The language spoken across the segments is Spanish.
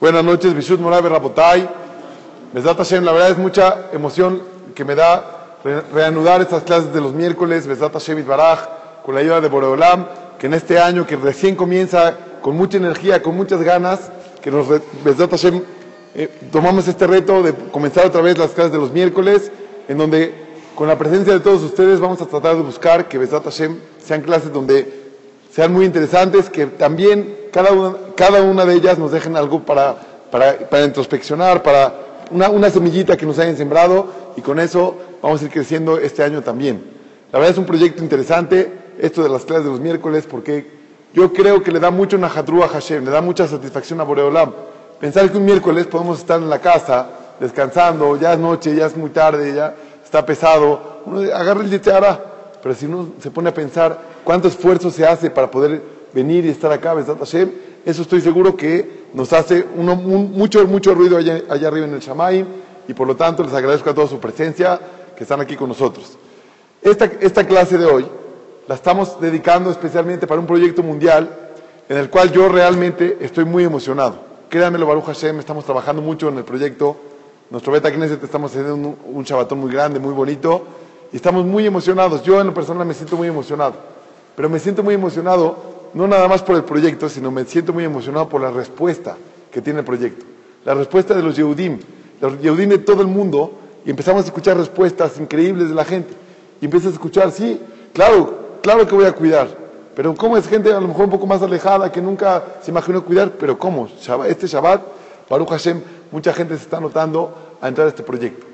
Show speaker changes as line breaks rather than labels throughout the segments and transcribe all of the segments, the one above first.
Buenas noches, Bishut Morabe Rabotay. Besat Hashem, la verdad es mucha emoción que me da reanudar estas clases de los miércoles, Besat Hashem Baraj, con la ayuda de Boreolam, que en este año que recién comienza con mucha energía, con muchas ganas, que nos, Besat Hashem, eh, tomamos este reto de comenzar otra vez las clases de los miércoles, en donde con la presencia de todos ustedes vamos a tratar de buscar que Besat Hashem sean clases donde sean muy interesantes, que también cada una, cada una de ellas nos dejen algo para, para, para introspeccionar, para una, semillita que nos hayan sembrado y con eso vamos a ir creciendo este año también. La verdad es un proyecto interesante, esto de las clases de los miércoles, porque yo creo que le da mucho Nahatru a Hashem, le da mucha satisfacción a Boreolam. Pensar que un miércoles podemos estar en la casa, descansando, ya es noche, ya es muy tarde, ya está pesado, uno agarra el yitzhara, pero si uno se pone a pensar cuánto esfuerzo se hace para poder venir y estar acá, Besat Hashem, eso estoy seguro que nos hace mucho, mucho ruido allá, arriba en el Shamaim y por lo tanto les agradezco a todos su presencia, que están aquí con nosotros. Esta, clase de hoy la estamos dedicando especialmente para un proyecto mundial en el cual yo realmente estoy muy emocionado. Créanmelo, Baruch Hashem, estamos trabajando mucho en el proyecto. Nuestro Beta Knesset estamos haciendo un, un Shabbatón muy grande, muy bonito y estamos muy emocionados. Yo en lo personal me siento muy emocionado, pero me siento muy emocionado no nada más por el proyecto, sino me siento muy emocionado por la respuesta que tiene el proyecto. La respuesta de los Yehudim, los Yehudim de todo el mundo, y empezamos a escuchar respuestas increíbles de la gente. Y empiezas a escuchar, sí, claro, claro que voy a cuidar, pero ¿cómo es gente a lo mejor un poco más alejada que nunca se imaginó cuidar? Pero ¿cómo? Este Shabbat, Baruch Hashem, mucha gente se está notando a entrar a este proyecto.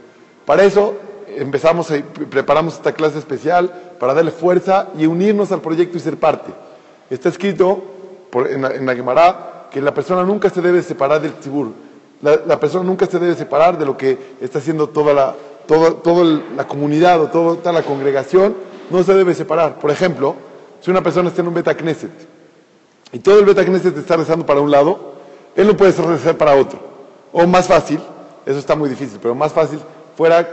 Para eso empezamos preparamos esta clase especial para darle fuerza y unirnos al proyecto y ser parte. Está escrito en, la, Gemara que la persona nunca se debe separar del tzibur. La, persona nunca se debe separar de lo que está haciendo toda la, toda, toda la comunidad o toda, la congregación. No se debe separar. Por ejemplo, si una persona está en un Beta Knesset y todo el Beta Knesset está rezando para un lado, él no puede rezar para otro. O más fácil, eso está muy difícil, pero más fácil fuera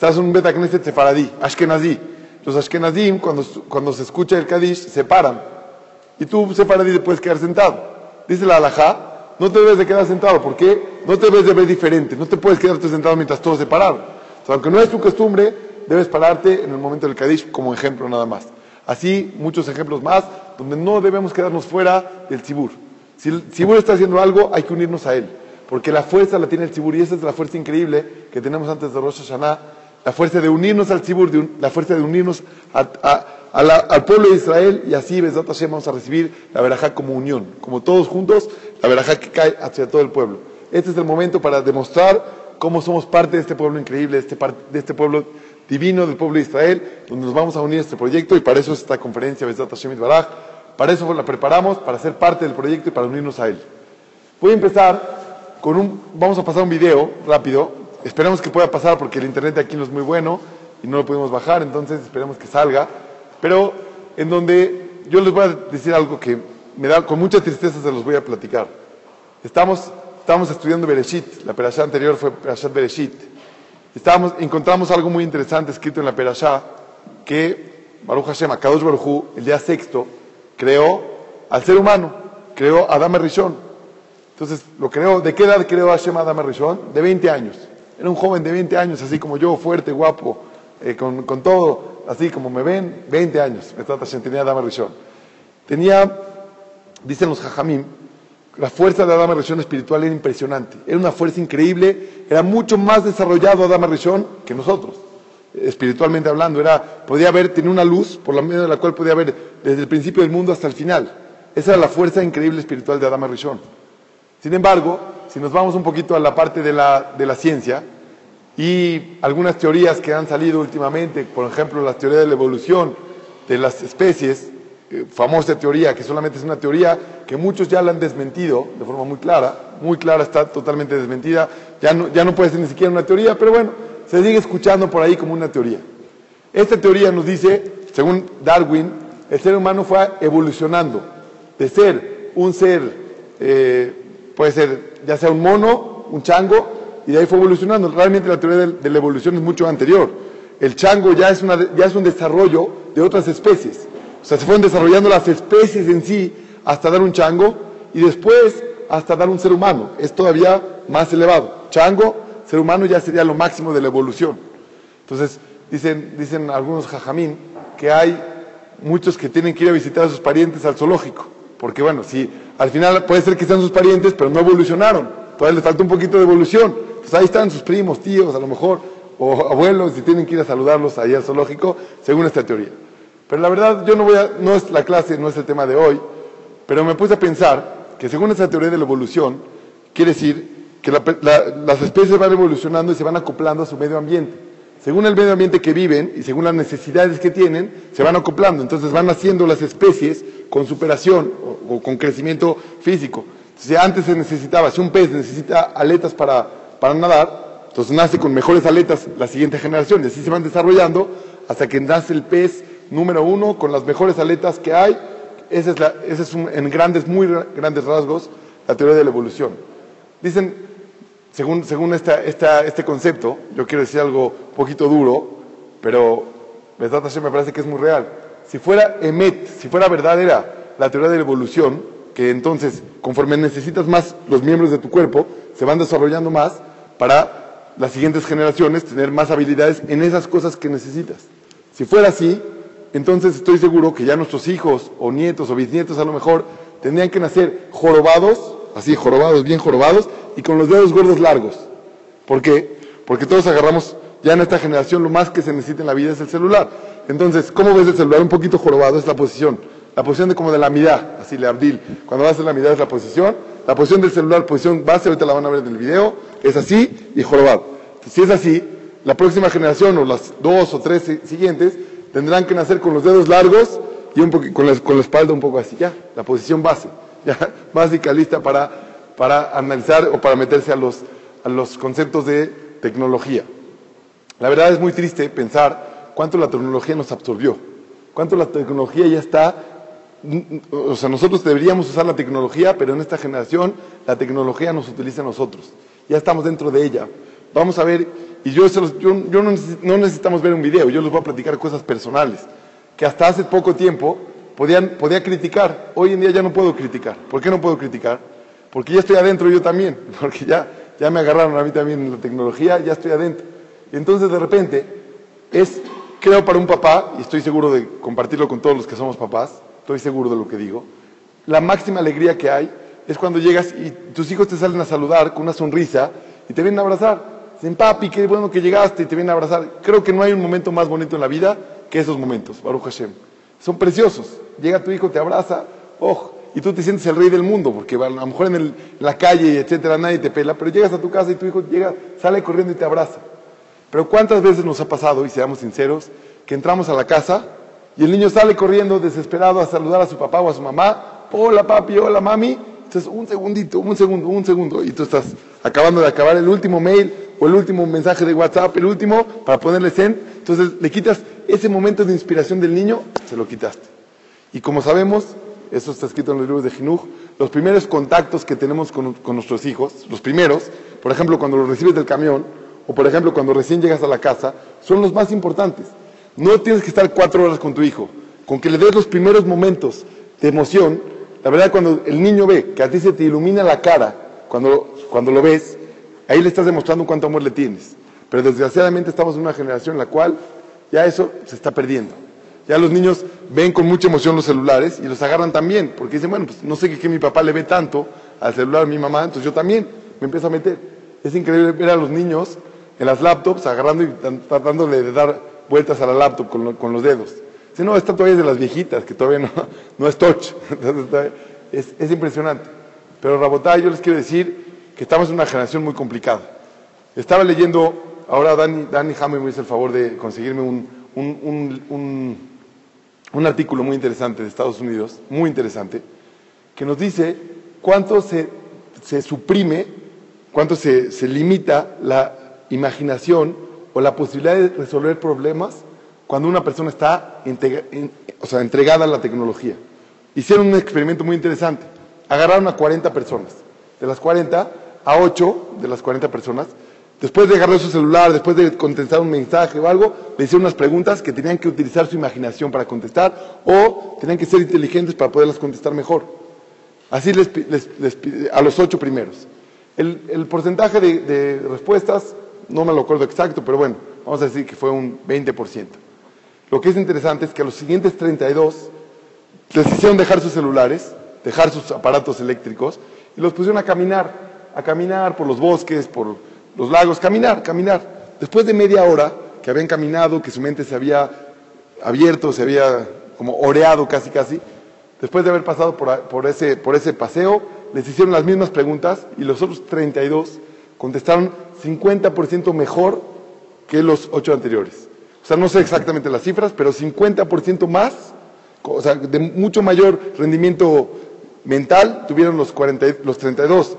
estás en un Beta Knesset sefaradí, Ashkenazí. Los Ashkenazim, cuando, cuando se escucha el Kadish, se paran. Y tú, sefaradí, te puedes quedar sentado. Dice la alajá, no te debes de quedar sentado. ¿Por qué? No te debes de ver diferente. No te puedes quedarte sentado mientras todos se pararon. O sea, aunque no es tu costumbre, debes pararte en el momento del Kadish como ejemplo nada más. Así, muchos ejemplos más, donde no debemos quedarnos fuera del Tzibur. Si el Tzibur está haciendo algo, hay que unirnos a él. Porque la fuerza la tiene el Tzibur y esa es la fuerza increíble que tenemos antes de Rosh Hashanah la fuerza de unirnos al Tzibur, la fuerza de unirnos al pueblo de Israel y así, Besat Hashem, vamos a recibir la verajá como unión, como todos juntos, la verajá que cae hacia todo el pueblo. Este es el momento para demostrar cómo somos parte de este pueblo increíble, de este, este pueblo divino, del pueblo de Israel, donde nos vamos a unir a este proyecto y para eso es esta conferencia, Besat Hashem Baraj, para eso la preparamos, para ser parte del proyecto y para unirnos a él. Voy a empezar con un, vamos a pasar un video rápido, Esperemos que pueda pasar porque el internet aquí no es muy bueno y no lo podemos bajar, entonces esperemos que salga. Pero en donde yo les voy a decir algo que me da con mucha tristeza se los voy a platicar. Estamos, estamos estudiando Bereshit, la perashá anterior fue Perashat Bereshit. Estábamos, encontramos algo muy interesante escrito en la perashá que Baruch Hashem, Kadosh Baruch Hu, el día sexto, creó al ser humano, creó a Adama Rishon. Entonces, lo creó, ¿de qué edad creó Hashem a Adama Rishon? De 20 años. Era un joven de 20 años, así como yo, fuerte, guapo, eh, con, con, todo, así como me ven, 20 años. Me trata tenía Adama Rishon. Tenía, dicen los Jajamim, la fuerza de Adama Rishon espiritual era impresionante. Era una fuerza increíble, era mucho más desarrollado Adama Rishon que nosotros, espiritualmente hablando. Era, podía ver, tenía una luz por la medio de la cual podía ver desde el principio del mundo hasta el final. Esa era la fuerza increíble espiritual de Adama Rishon. Sin embargo, si nos vamos un poquito a la parte de la, de la ciencia y algunas teorías que han salido últimamente, por ejemplo, la teoría de la evolución de las especies, eh, famosa teoría, que solamente es una teoría que muchos ya la han desmentido de forma muy clara, muy clara, está totalmente desmentida, ya no, ya no puede ser ni siquiera una teoría, pero bueno, se sigue escuchando por ahí como una teoría. Esta teoría nos dice, según Darwin, el ser humano fue evolucionando de ser un ser, eh, puede ser ya sea un mono, un chango, y de ahí fue evolucionando. Realmente la teoría de, la evolución es mucho anterior. El chango ya es, una, ya es un desarrollo de otras especies. O sea, se fueron desarrollando las especies en sí hasta dar un chango, y después hasta dar un ser humano. Es todavía más elevado. Chango, ser humano ya sería lo máximo de la evolución. Entonces, dicen, dicen algunos jajamín que hay muchos que tienen que ir a visitar a sus parientes al zoológico. Porque bueno, si al final puede ser que sean sus parientes, pero no evolucionaron. Todavía les falta un poquito de evolución. Entonces ahí están sus primos, tíos, a lo mejor, o abuelos, y tienen que ir a saludarlos ahí al zoológico, según esta teoría. Pero la verdad, yo no voy a, no es la clase, no es el tema de hoy, pero me puse a pensar que según esta teoría de la evolución, quiere decir que las especies van evolucionando y se van acoplando a su medio ambiente. Según el medio ambiente que viven y según las necesidades que tienen, se van acoplando. Entonces van naciendo las especies con superación o, con crecimiento físico. Si antes se necesitaba, si un pez necesita aletas para, para nadar, entonces nace con mejores aletas la siguiente generación y así se van desarrollando hasta que nace el pez número uno con las mejores aletas que hay. Esa es, la, ese es en grandes, muy grandes rasgos, la teoría de la evolución. Dicen, según, según esta, esta, este concepto, yo quiero decir algo un poquito duro, pero me parece que es muy real. Si fuera emet, si fuera verdadera la teoría de la evolución, que entonces, conforme necesitas más los miembros de tu cuerpo, se van desarrollando más para las siguientes generaciones tener más habilidades en esas cosas que necesitas. Si fuera así, entonces estoy seguro que ya nuestros hijos o nietos o bisnietos a lo mejor tendrían que nacer jorobados, así jorobados, bien jorobados, y con los dedos gordos largos. ¿Por qué? Porque todos agarramos, ya en esta generación lo más que se necesita en la vida es el celular. Entonces, ¿cómo ves el celular? Un poquito jorobado es la posición. La posición de como de la mirada, así le abdil. Cuando vas a la mirada es la posición. La posición del celular, posición base, ahorita la van a ver en el video, es así y jorobado. si es así, la próxima generación o las dos o tres siguientes tendrán que nacer con los dedos largos y un con, la, con la espalda un poco así, ya, la posición base, ya, básica, lista para, para analizar o para meterse a los, a los conceptos de tecnología. La verdad es muy triste pensar cuánto la tecnología nos absorbió, cuánto la tecnología ya está, o sea, nosotros deberíamos usar la tecnología, pero en esta generación la tecnología nos utiliza a nosotros, ya estamos dentro de ella. Vamos a ver y yo, no, necesitamos ver un video, yo les voy a platicar cosas personales, que hasta hace poco tiempo podían, podía criticar, hoy en día ya no puedo criticar. ¿Por qué no puedo criticar? Porque ya estoy adentro yo también, porque ya, ya me agarraron a mí también en la tecnología, ya estoy adentro. Y entonces de repente es, creo para un papá, y estoy seguro de compartirlo con todos los que somos papás, estoy seguro de lo que digo, la máxima alegría que hay es cuando llegas y tus hijos te salen a saludar con una sonrisa y te vienen a abrazar. Dicen, papi, qué bueno que llegaste y te vienen a abrazar. Creo que no hay un momento más bonito en la vida que esos momentos, Baruch Hashem. Son preciosos. Llega tu hijo, te abraza, oh, y tú te sientes el rey del mundo, porque a lo mejor en, la calle, etcétera, nadie te pela, pero llegas a tu casa y tu hijo llega, sale corriendo y te abraza. Pero ¿cuántas veces nos ha pasado, y seamos sinceros, que entramos a la casa y el niño sale corriendo desesperado a saludar a su papá o a su mamá? Hola papi, hola mami. Entonces, un segundito, un segundo, un segundo, y tú estás acabando de acabar el último mail o el último mensaje de WhatsApp, el último, para ponerle send. Entonces le quitas ese momento de inspiración del niño, se lo quitaste. Y como sabemos, eso está escrito en los libros de Jinuj, los primeros contactos que tenemos con, nuestros hijos, los primeros, por ejemplo, cuando los recibes del camión, o por ejemplo, cuando recién llegas a la casa, son los más importantes. No tienes que estar cuatro horas con tu hijo, con que le des los primeros momentos de emoción. La verdad, cuando el niño ve que a ti se te ilumina la cara, cuando, cuando lo ves, Ahí le estás demostrando cuánto amor le tienes. Pero desgraciadamente estamos en una generación en la cual ya eso se está perdiendo. Ya los niños ven con mucha emoción los celulares y los agarran también, porque dicen, bueno, pues no sé qué mi papá le ve tanto al celular a mi mamá, entonces yo también me empiezo a meter. Es increíble ver a los niños en las laptops agarrando y tratándole de dar vueltas a la laptop con, los dedos. Si no, esta todavía es de las viejitas, que todavía no, no es touch. es, es impresionante. Pero Rabotá, yo les quiero decir que estamos en una generación muy complicada. Estaba leyendo, ahora Dani, Dani me hizo el favor de conseguirme un, un, un, artículo muy interesante de Estados Unidos, muy interesante, que nos dice cuánto se, se suprime, cuánto se, se limita la imaginación o la posibilidad de resolver problemas cuando una persona está o sea, entregada a la tecnología. Hicieron un experimento muy interesante. Agarraron a 40 personas. De las 40, a 8 de las 40 personas, después de agarrar su celular, después de contestar un mensaje o algo, le hicieron unas preguntas que tenían que utilizar su imaginación para contestar o tenían que ser inteligentes para poderlas contestar mejor. Así les, a los ocho primeros. El, porcentaje de, respuestas, no me lo acuerdo exacto, pero bueno, vamos a decir que fue un 20%. Lo que es interesante es que a los siguientes 32 les hicieron dejar sus celulares, dejar sus aparatos eléctricos y los pusieron a caminar, a caminar por los bosques, por los lagos, caminar, caminar. Después de media hora que habían caminado, que su mente se había abierto, se había como oreado casi casi, después de haber pasado por, ese, por ese paseo, les hicieron las mismas preguntas y los otros 32 contestaron 50% mejor que los ocho anteriores. Sea, no sé exactamente las cifras, pero 50% más, o sea, de mucho mayor rendimiento mental tuvieron los, 40, los 32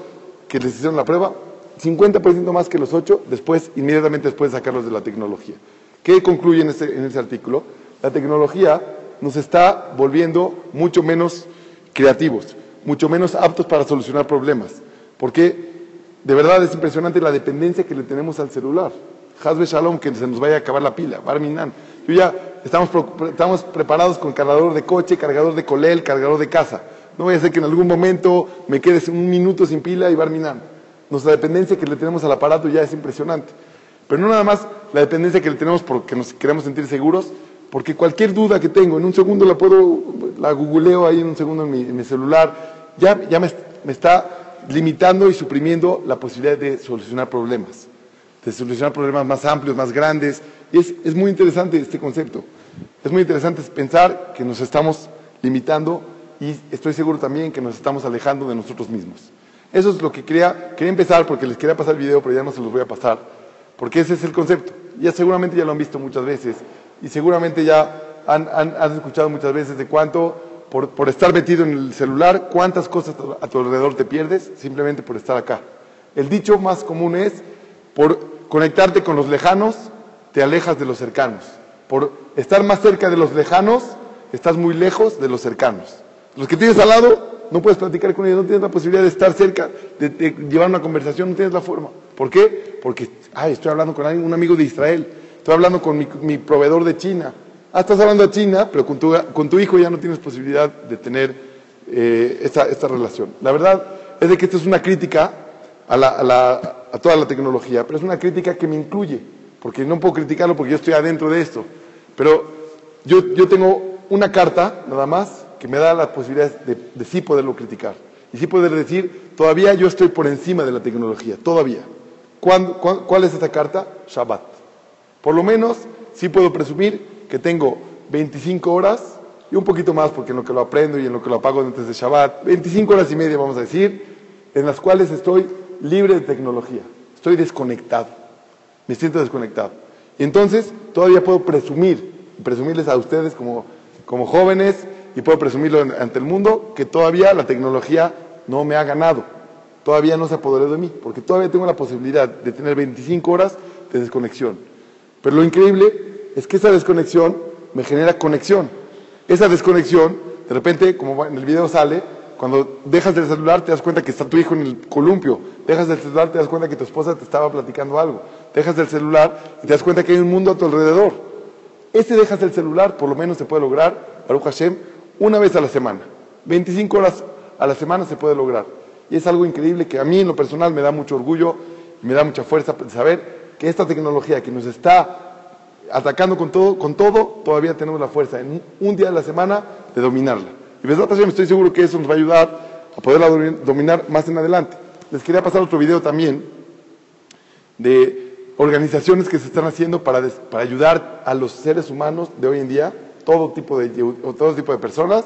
que les hicieron la prueba, 50% más que los 8 después, inmediatamente después de sacarlos de la tecnología. ¿Qué concluye en ese, en ese artículo? La tecnología nos está volviendo mucho menos creativos, mucho menos aptos para solucionar problemas, porque de verdad es impresionante la dependencia que le tenemos al celular. Hazbe Shalom, que se nos vaya a acabar la pila, Barminan. Yo ya estamos, estamos preparados con cargador de coche, cargador de colel, cargador de casa. No voy a ser que en algún momento me quede un minuto sin pila y Barminan. Nuestra dependencia que le tenemos al aparato ya es impresionante. Pero no nada más la dependencia que le tenemos porque nos queremos sentir seguros, porque cualquier duda que tengo, en un segundo la puedo, la googleo ahí en un segundo en mi, celular, ya, ya me, me está limitando y suprimiendo la posibilidad de solucionar problemas de solucionar problemas más amplios, más grandes. Y es, es muy interesante este concepto. Es muy interesante pensar que nos estamos limitando y estoy seguro también que nos estamos alejando de nosotros mismos. Eso es lo que quería, quería empezar porque les quería pasar el video, pero ya no se los voy a pasar, porque ese es el concepto. Ya seguramente ya lo han visto muchas veces y seguramente ya han, han, escuchado muchas veces de cuánto, por, por, estar metido en el celular, cuántas cosas a tu alrededor te pierdes simplemente por estar acá. El dicho más común es, por conectarte con los lejanos, te alejas de los cercanos. Por estar más cerca de los lejanos, estás muy lejos de los cercanos. Los que tienes al lado, no puedes platicar con ellos, no tienes la posibilidad de estar cerca, de, llevar una conversación, no tienes la forma. ¿Por qué? Porque, ay, estoy hablando con un amigo de Israel, estoy hablando con mi, proveedor de China. Ah, estás hablando de China, pero con tu, hijo ya no tienes posibilidad de tener eh, esta, esta relación. La verdad es de que esto es una crítica a, la, a, toda la tecnología, pero es una crítica que me incluye, porque no puedo criticarlo porque yo estoy adentro de esto. Pero yo, yo tengo una carta, nada más, que me da la posibilidad de, de sí poderlo criticar. Y sí poder decir, todavía yo estoy por encima de la tecnología, todavía. cuál es esta carta? Shabbat. Por lo menos, sí puedo presumir que tengo 25 horas y un poquito más, porque en lo que lo aprendo y en lo que lo apago antes de Shabbat, 25 horas y media, vamos a decir, en las cuales estoy libre de tecnología. Estoy desconectado. Me siento desconectado. Y entonces todavía puedo presumir, presumirles a ustedes como, como jóvenes y puedo presumirlo ante el mundo que todavía la tecnología no me ha ganado. Todavía no se apoderó de mí, porque todavía tengo la posibilidad de tener 25 horas de desconexión. Pero lo increíble es que esa desconexión me genera conexión. Esa desconexión, de repente, como en el video sale, cuando dejas del celular te das cuenta que está tu hijo en el columpio. Dejas del celular te das cuenta que tu esposa te estaba platicando algo. Dejas del celular y te das cuenta que hay un mundo a tu alrededor. Ese dejas del celular por lo menos se puede lograr, Baruch Hashem, una vez a la semana. 25 horas a la semana se puede lograr. Y es algo increíble que a mí en lo personal me da mucho orgullo me da mucha fuerza saber que esta tecnología que nos está atacando con todo, con todo, todavía tenemos la fuerza en un día de la semana de dominarla. Y Besrat estoy seguro que eso nos va a ayudar a poderla dominar más en adelante. Les quería pasar otro video también de organizaciones que se están haciendo para, para ayudar a los seres humanos de hoy en día, todo tipo de, todo tipo de personas,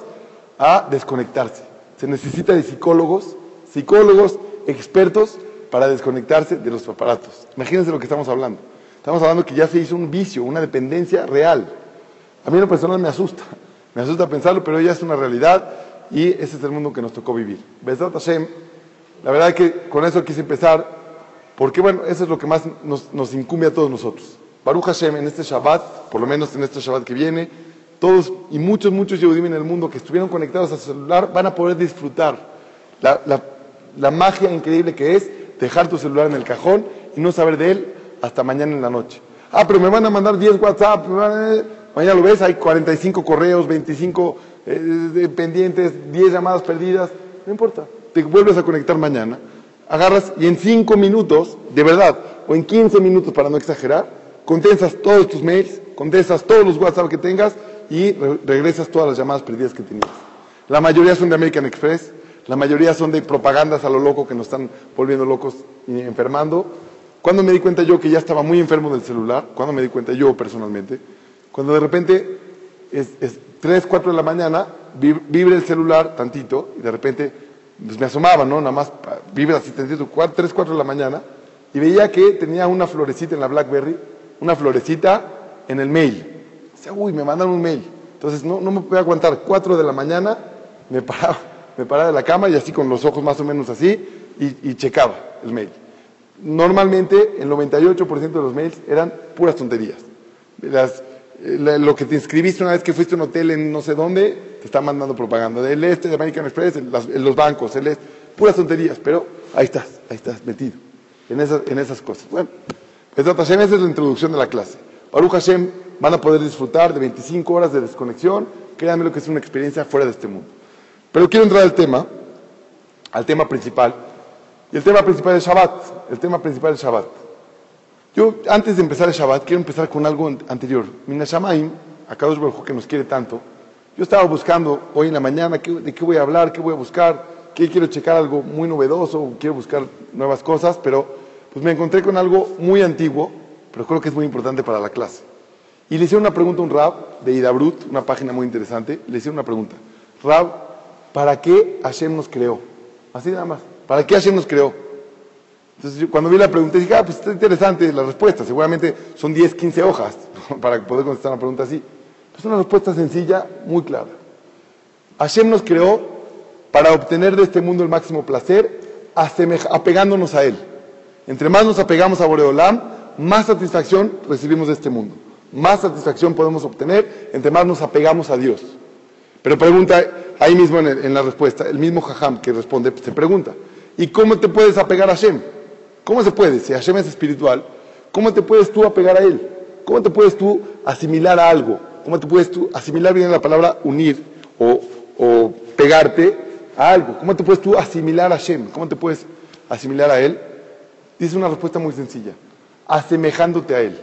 a desconectarse. Se necesita de psicólogos, psicólogos expertos para desconectarse de los aparatos. Imagínense lo que estamos hablando. Estamos hablando que ya se hizo un vicio, una dependencia real. A mí en lo personal me asusta. Me asusta pensarlo, pero ya es una realidad y ese es el mundo que nos tocó vivir. Besat Hashem, la verdad es que con eso quise empezar, porque bueno, eso es lo que más nos, incumbe a todos nosotros. Baruch Hashem, en este Shabbat, por lo menos en este Shabbat que viene, todos y muchos, muchos Yehudim en el mundo que estuvieron conectados a su celular van a poder disfrutar la, la magia increíble que es dejar tu celular en el cajón y no saber de él hasta mañana en la noche. Ah, pero me van a mandar 10 WhatsApp, me van a Mañana lo ves, hay 45 correos, 25 eh, pendientes, 10 llamadas perdidas. no importa. Te vuelves a conectar mañana, agarras y en 5 minutos, de verdad, o en 15 minutos para no exagerar, contestas todos tus mails, contestas todos los WhatsApp que tengas y regresas todas las llamadas perdidas que tenías. La mayoría son de American Express, la mayoría son de propagandas a lo loco que nos están volviendo locos y enfermando. Cuando me di cuenta yo que ya estaba muy enfermo del celular, cuando me di cuenta yo personalmente, cuando de repente es, es 3, 4 de la mañana, vibra el celular tantito y de repente pues me asomaba, ¿no? Nada más vibra así tantito, 3, 4 de la mañana y veía que tenía una florecita en la BlackBerry, una florecita en el mail. Decía, uy, me mandaron un mail. Entonces no, no me podía aguantar. 4 de la mañana me paraba, me paraba de la cama y así con los ojos más o menos así y, y checaba el mail. Normalmente el 98% de los mails eran puras tonterías. Las, lo que te inscribiste una vez que fuiste a un hotel en no sé dónde, te está mandando propaganda del este, de American Express, los bancos, el este, puras tonterías, pero ahí estás, ahí estás metido, en esas, en esas cosas. Bueno, Hashem, esa es la introducción de la clase. Baruch Hashem van a poder disfrutar de 25 horas de desconexión, créanme lo que es una experiencia fuera de este mundo. Pero quiero entrar al tema, al tema principal, y el tema principal es Shabbat, el tema principal es Shabbat. Yo, antes de empezar el Shabbat, quiero empezar con algo anterior. Minashamaim, a Kadosh Baruj que nos quiere tanto, yo estaba buscando hoy en la mañana de qué voy a hablar, qué voy a buscar, qué quiero checar algo muy novedoso, quiero buscar nuevas cosas, pero pues me encontré con algo muy antiguo, pero creo que es muy importante para la clase. Y le hice una pregunta a un Rab de Idabrut, una página muy interesante, le hice una pregunta. Rab, ¿para qué Hashem nos creó? Así nada más. ¿Para qué Hashem nos creó? Entonces, cuando vi la pregunta, dije, ah, pues está interesante la respuesta. Seguramente son 10, 15 hojas para poder contestar una pregunta así. Es una respuesta sencilla, muy clara. Hashem nos creó para obtener de este mundo el máximo placer, apegándonos a Él. Entre más nos apegamos a Boreolam, más satisfacción recibimos de este mundo. Más satisfacción podemos obtener entre más nos apegamos a Dios. Pero pregunta, ahí mismo en, la respuesta, el mismo Jajam que responde, se pregunta, ¿y cómo te puedes apegar a Hashem? ¿Cómo se puede? Si Hashem es espiritual, ¿cómo te puedes tú apegar a Él? ¿Cómo te puedes tú asimilar a algo? ¿Cómo te puedes tú asimilar bien la palabra unir o, pegarte a algo? ¿Cómo te puedes tú asimilar a Hashem? ¿Cómo te puedes asimilar a Él? Dice una respuesta muy sencilla. Asemejándote a Él.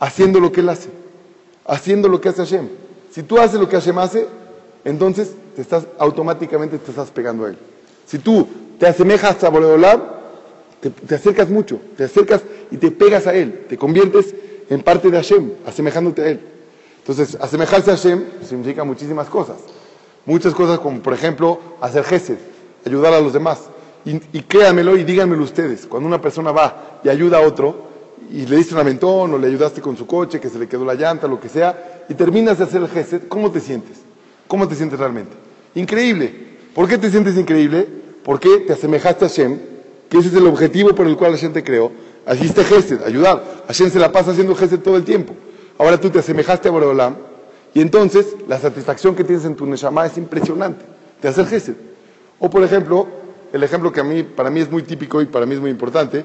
Haciendo lo que Él hace. Haciendo lo que hace Hashem. Si tú haces lo que Hashem hace, entonces te estás, automáticamente te estás pegando a Él. Si tú te asemejas a Boreolam, te, acercas mucho, te acercas y te pegas a Él, te conviertes en parte de Hashem, asemejándote a Él. Entonces, asemejarse a Hashem significa muchísimas cosas. Muchas cosas como, por ejemplo, hacer gesed, ayudar a los demás. Y, y, y díganmelo ustedes, cuando una persona va y ayuda a otro, y le diste un aventón o le ayudaste con su coche, que se le quedó la llanta, lo que sea, y terminas de hacer el gesed, ¿cómo te sientes? ¿Cómo te sientes realmente? Increíble. ¿Por qué te sientes increíble? Porque te asemejaste a Hashem que ese es el objetivo por el cual la gente creó. Así está Gesed, ayudar. Hashem se la pasa haciendo Gesed todo el tiempo. Ahora tú te asemejaste a Boreolam y entonces la satisfacción que tienes en tu Neshama es impresionante de hacer Gesed. O por ejemplo, el ejemplo que a mí, para mí es muy típico y para mí es muy importante,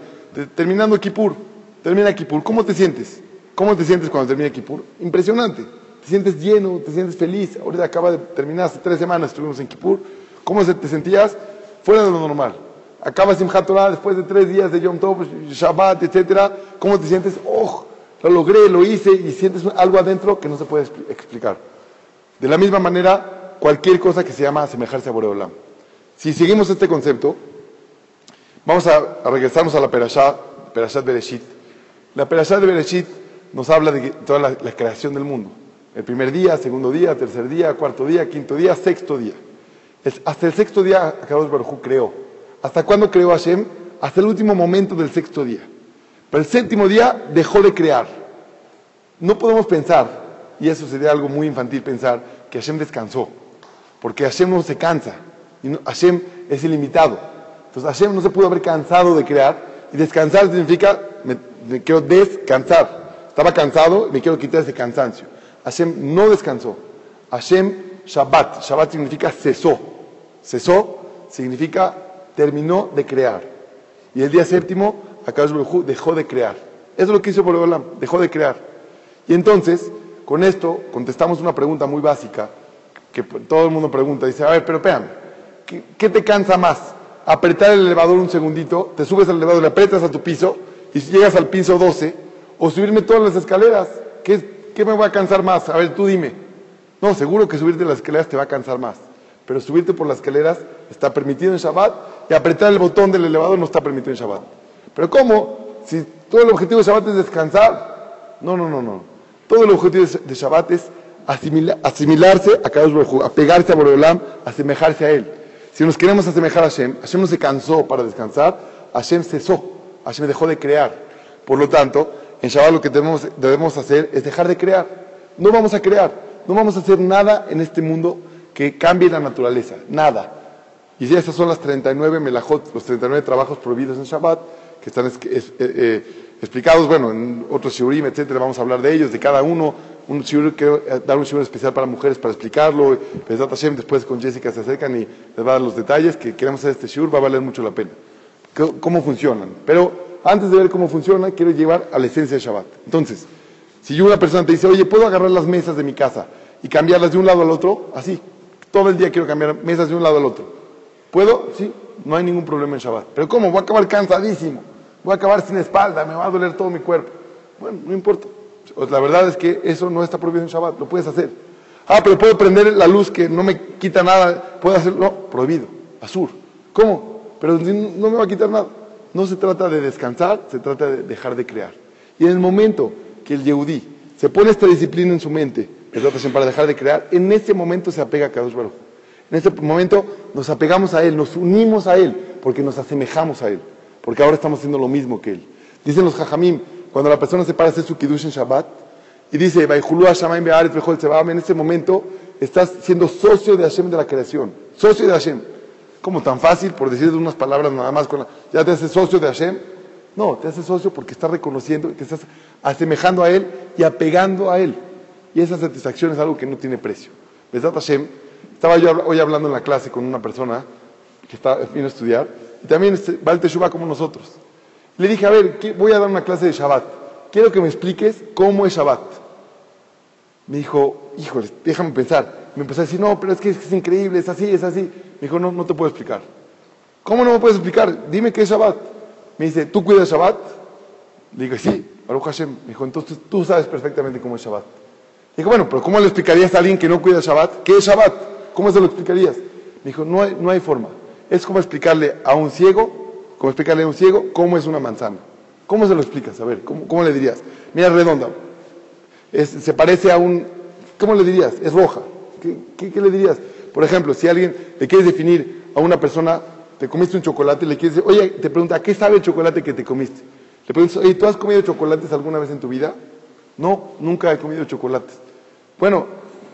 terminando Kippur. Termina Kippur, ¿cómo te sientes? ¿Cómo te sientes cuando termina Kippur? Impresionante. Te sientes lleno, te sientes feliz. Ahorita acaba de terminar, hace tres semanas estuvimos en Kippur. ¿Cómo te sentías? Fuera de lo normal acaba Simchat Torah después de tres días de Yom Tov, Shabbat, etcétera, ¿cómo te sientes? ¡Oh! Lo logré, lo hice y sientes algo adentro que no se puede explicar. De la misma manera, cualquier cosa que se llama asemejarse a Boreolam. Si seguimos este concepto, vamos a, regresarnos a la Perashá, Perashat Bereshit. La Perashat Bereshit nos habla de toda la, creación del mundo. El primer día, segundo día, tercer día, cuarto día, quinto día, sexto día. hasta el sexto día, Akadosh Baruj creó. ¿Hasta cuándo creó Hashem? Hasta el último momento del sexto día. Pero el séptimo día dejó de crear. No podemos pensar, y eso sería algo muy infantil pensar, que Hashem descansó. Porque Hashem no se cansa. Hashem es ilimitado. Entonces Hashem no se pudo haber cansado de crear. Y descansar significa, me, quiero descansar. Estaba cansado me quiero quitar ese cansancio. Hashem no descansó. Hashem Shabbat. Shabbat significa cesó. Cesó significa terminó de crear. Y el día séptimo, Baruj dejó de crear. Eso es lo que hizo Boreolam, dejó de crear. Y entonces, con esto, contestamos una pregunta muy básica, que todo el mundo pregunta, dice, a ver, pero vean, ¿qué, te cansa más? Apretar el elevador un segundito, te subes al elevador, le aprietas a tu piso y llegas al piso 12, o subirme todas las escaleras. ¿Qué, ¿Qué me va a cansar más? A ver, tú dime. No, seguro que subirte las escaleras te va a cansar más. Pero subirte por las escaleras está permitido en Shabbat y apretar el botón del elevador no está permitido en Shabbat. Pero ¿cómo? Si todo el objetivo de Shabbat es descansar. No, no, no, no. Todo el objetivo de Shabbat es asimilarse a cada uno, apegarse a Boreolam, asemejarse a él. Si nos queremos asemejar a Hashem, Hashem no se cansó para descansar, Hashem cesó, Hashem dejó de crear. Por lo tanto, en Shabbat lo que debemos hacer es dejar de crear. No vamos a crear, no vamos a hacer nada en este mundo que cambie la naturaleza, nada. Y esas son las 39 melajot, los 39 trabajos prohibidos en Shabbat, que están eh, eh, explicados, bueno, en otros shiurim, etcétera, vamos a hablar de ellos, de cada uno. Un shiur, quiero eh, dar un shiur especial para mujeres para explicarlo. después con Jessica se acercan y les va a dar los detalles que queremos hacer este shiur, va a valer mucho la pena. ¿Cómo funcionan? Pero antes de ver cómo funciona, quiero llevar a la esencia de Shabbat. Entonces, si una persona te dice, oye, ¿puedo agarrar las mesas de mi casa y cambiarlas de un lado al otro? Así, todo el día quiero cambiar mesas de un lado al otro. ¿Puedo? Sí, no hay ningún problema en Shabbat. Pero ¿cómo? Voy a acabar cansadísimo. Voy a acabar sin espalda, me va a doler todo mi cuerpo. Bueno, no importa. La verdad es que eso no está prohibido en Shabbat, lo puedes hacer. Ah, pero puedo prender la luz que no me quita nada. ¿Puedo hacerlo? No, prohibido. Azur. ¿Cómo? Pero no me va a quitar nada. No se trata de descansar, se trata de dejar de crear. Y en el momento que el Yehudí se pone esta disciplina en su mente, para dejar de crear, en ese momento se apega a Kadosh Baruj. En ese momento nos apegamos a Él, nos unimos a Él, porque nos asemejamos a Él, porque ahora estamos haciendo lo mismo que Él. Dicen los Jajamim, cuando la persona se para a hacer su Kiddush en Shabbat, y dice, en ese momento estás siendo socio de Hashem de la creación, socio de Hashem. Como tan fácil, por decir unas palabras nada más, con ya te haces socio de Hashem. No, te haces socio porque estás reconociendo, que estás asemejando a Él y apegando a Él. Y esa satisfacción es algo que no tiene precio. Hashem, estaba yo hoy hablando en la clase con una persona que está, vino a estudiar, y también este, va al Teshuvah como nosotros. Le dije, a ver, voy a dar una clase de Shabbat. Quiero que me expliques cómo es Shabbat. Me dijo, híjole, déjame pensar. Me empezó a decir, no, pero es que es, increíble, es así, es así. Me dijo, no, no te puedo explicar. ¿Cómo no me puedes explicar? Dime qué es Shabbat. Me dice, ¿tú cuidas Shabbat? Le digo, sí, Baruch Hashem. Me dijo, entonces tú sabes perfectamente cómo es Shabbat. Dijo, bueno, pero ¿cómo le explicarías a alguien que no cuida Shabbat? ¿Qué es Shabbat? ¿Cómo se lo explicarías? dijo, no hay, no hay forma. Es como explicarle a un ciego, como explicarle a un ciego cómo es una manzana. ¿Cómo se lo explicas? A ver, ¿cómo, le dirías? Mira, redonda. se parece a un... ¿Cómo le dirías? Es roja. ¿Qué, ¿Qué, le dirías? Por ejemplo, si alguien le quieres definir a una persona, te comiste un chocolate, le quieres decir, oye, te pregunta, ¿a qué sabe el chocolate que te comiste? Le preguntas, oye, ¿tú has comido chocolates alguna vez en tu vida? No, nunca he comido chocolates. Bueno,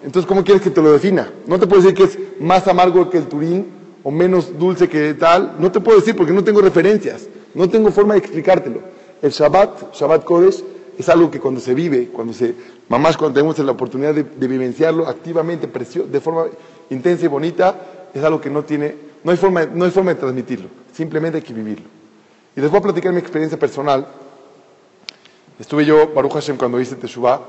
entonces, ¿cómo quieres que te lo defina? No te puedo decir que es más amargo que el turín o menos dulce que tal. No te puedo decir porque no tengo referencias. No tengo forma de explicártelo. El Shabbat, Shabbat Kodesh, es algo que cuando se vive, cuando se, mamás cuando tenemos la oportunidad de, vivenciarlo activamente, de forma intensa y bonita, es algo que no tiene, no hay forma, no hay forma de transmitirlo. Simplemente hay que vivirlo. Y les voy a platicar mi experiencia personal. Estuve yo, Baruch Hashem, cuando hice Teshuvah,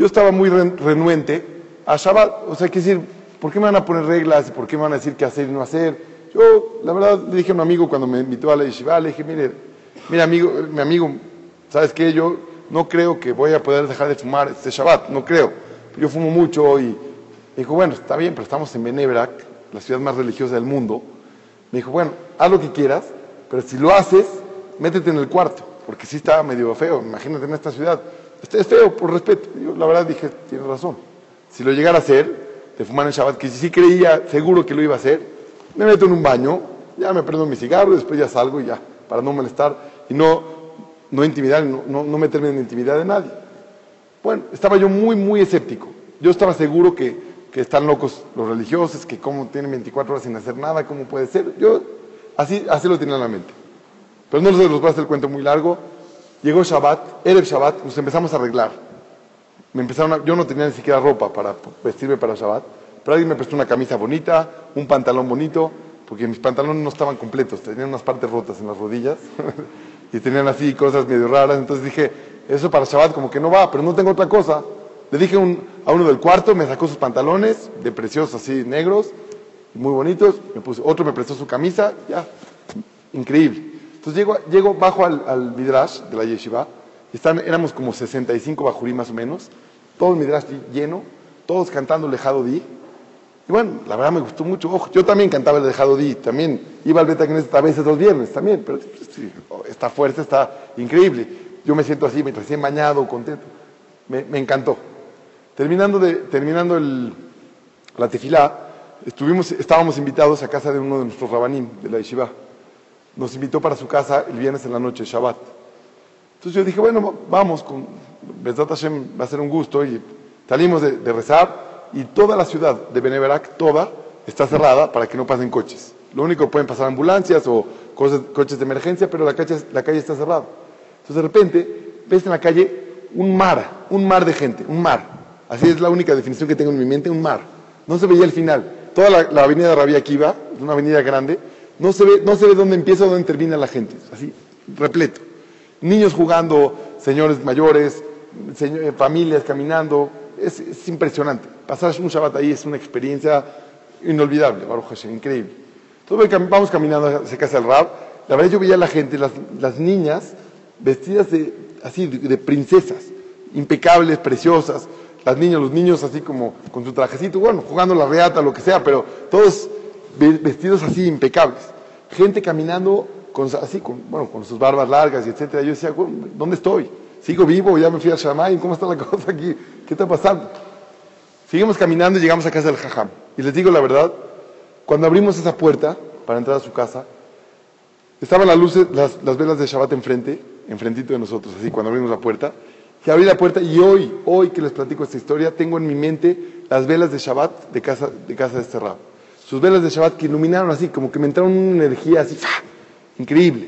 yo estaba muy renuente a Shabbat, o sea, que decir, ¿por qué me van a poner reglas por qué me van a decir qué hacer y no hacer? Yo, la verdad, le dije a un amigo cuando me invitó a la yeshiva, le dije, mire, mira amigo, mi amigo, ¿sabes qué? Yo no creo que voy a poder dejar de fumar este Shabbat, no creo. Yo fumo mucho y me dijo, bueno, está bien, pero estamos en Benebrak, la ciudad más religiosa del mundo. Me dijo, bueno, haz lo que quieras, pero si lo haces, métete en el cuarto, porque sí está medio feo, imagínate en esta ciudad. Es feo, por respeto. Yo la verdad dije, tiene razón. Si lo llegara a hacer, de fumar en Shabbat, que si sí creía seguro que lo iba a hacer, me meto en un baño, ya me prendo mi cigarro, después ya salgo y ya, para no molestar y no, no intimidar, no, no, meterme en intimidad de nadie. Bueno, estaba yo muy, muy escéptico. Yo estaba seguro que, que están locos los religiosos, que cómo tienen 24 horas sin hacer nada, cómo puede ser. Yo así, así lo tenía en la mente. Pero no les voy a hacer el cuento muy largo. Llegó Shabbat, era el Shabbat, nos empezamos a arreglar. Me empezaron yo no tenía ni siquiera ropa para vestirme para Shabbat, pero alguien me prestó una camisa bonita, un pantalón bonito, porque mis pantalones no estaban completos, tenían unas partes rotas en las rodillas y tenían así cosas medio raras. Entonces dije, eso para Shabbat como que no va, pero no tengo otra cosa. Le dije a uno del cuarto, me sacó sus pantalones de preciosos así negros muy bonitos, me otro me prestó su camisa, ya, increíble. Entonces llego, bajo al, al Midrash de la Yeshiva, están, éramos como 65 bajurí más o menos, todo el Midrash lleno, todos cantando Lejado Di. Y bueno, la verdad me gustó mucho. Ojo, yo también cantaba el Lejado Di, también iba al Beta a veces los viernes también, pero sí, esta fuerza está increíble. Yo me siento así, me recién bañado, contento. Me, encantó. Terminando, la tefilá, estábamos invitados a casa de uno de nuestros rabanim de la yeshiva. Nos invitó para su casa el viernes en la noche, Shabbat. Entonces yo dije, bueno, vamos, con Besat Hashem va a ser un gusto. Y salimos de, de rezar y toda la ciudad de Beneverac, toda, está cerrada para que no pasen coches. Lo único que pueden pasar ambulancias o coches de emergencia, pero la calle, la calle está cerrada. Entonces de repente ves en la calle un mar, un mar de gente, un mar. Así es la única definición que tengo en mi mente, un mar. No se veía el final. Toda la, la avenida Rabia Akiva, una avenida grande, no se ve, no se ve dónde empieza o dónde termina la gente. Así, repleto. Niños jugando, señores mayores, señor, familias caminando. Es, es, impresionante. Pasar un Shabbat ahí es una experiencia inolvidable, Baruch Hashem, increíble. Entonces vamos caminando hacia casa del Rab. La verdad yo veía a la gente, las, las niñas vestidas de, así, de, de princesas, impecables, preciosas las niñas, los niños así como con su trajecito, bueno, jugando la reata, lo que sea, pero todos vestidos así impecables. Gente caminando con, así, con, bueno, con sus barbas largas y etcétera. Yo decía, ¿dónde estoy? ¿Sigo vivo? ¿Ya me fui al Shamayim? ¿Cómo está la cosa aquí? ¿Qué está pasando? Seguimos caminando y llegamos a casa del Jajam. Y les digo la verdad, cuando abrimos esa puerta para entrar a su casa, estaban las luces, las, las velas de Shabbat enfrente, enfrentito de nosotros, así, cuando abrimos la puerta, que abrí la puerta y hoy, hoy que les platico esta historia, tengo en mi mente las velas de Shabbat de casa de, casa de este. Sus velas de Shabbat que iluminaron así, como que me entraron una energía así, ¡ah! increíble.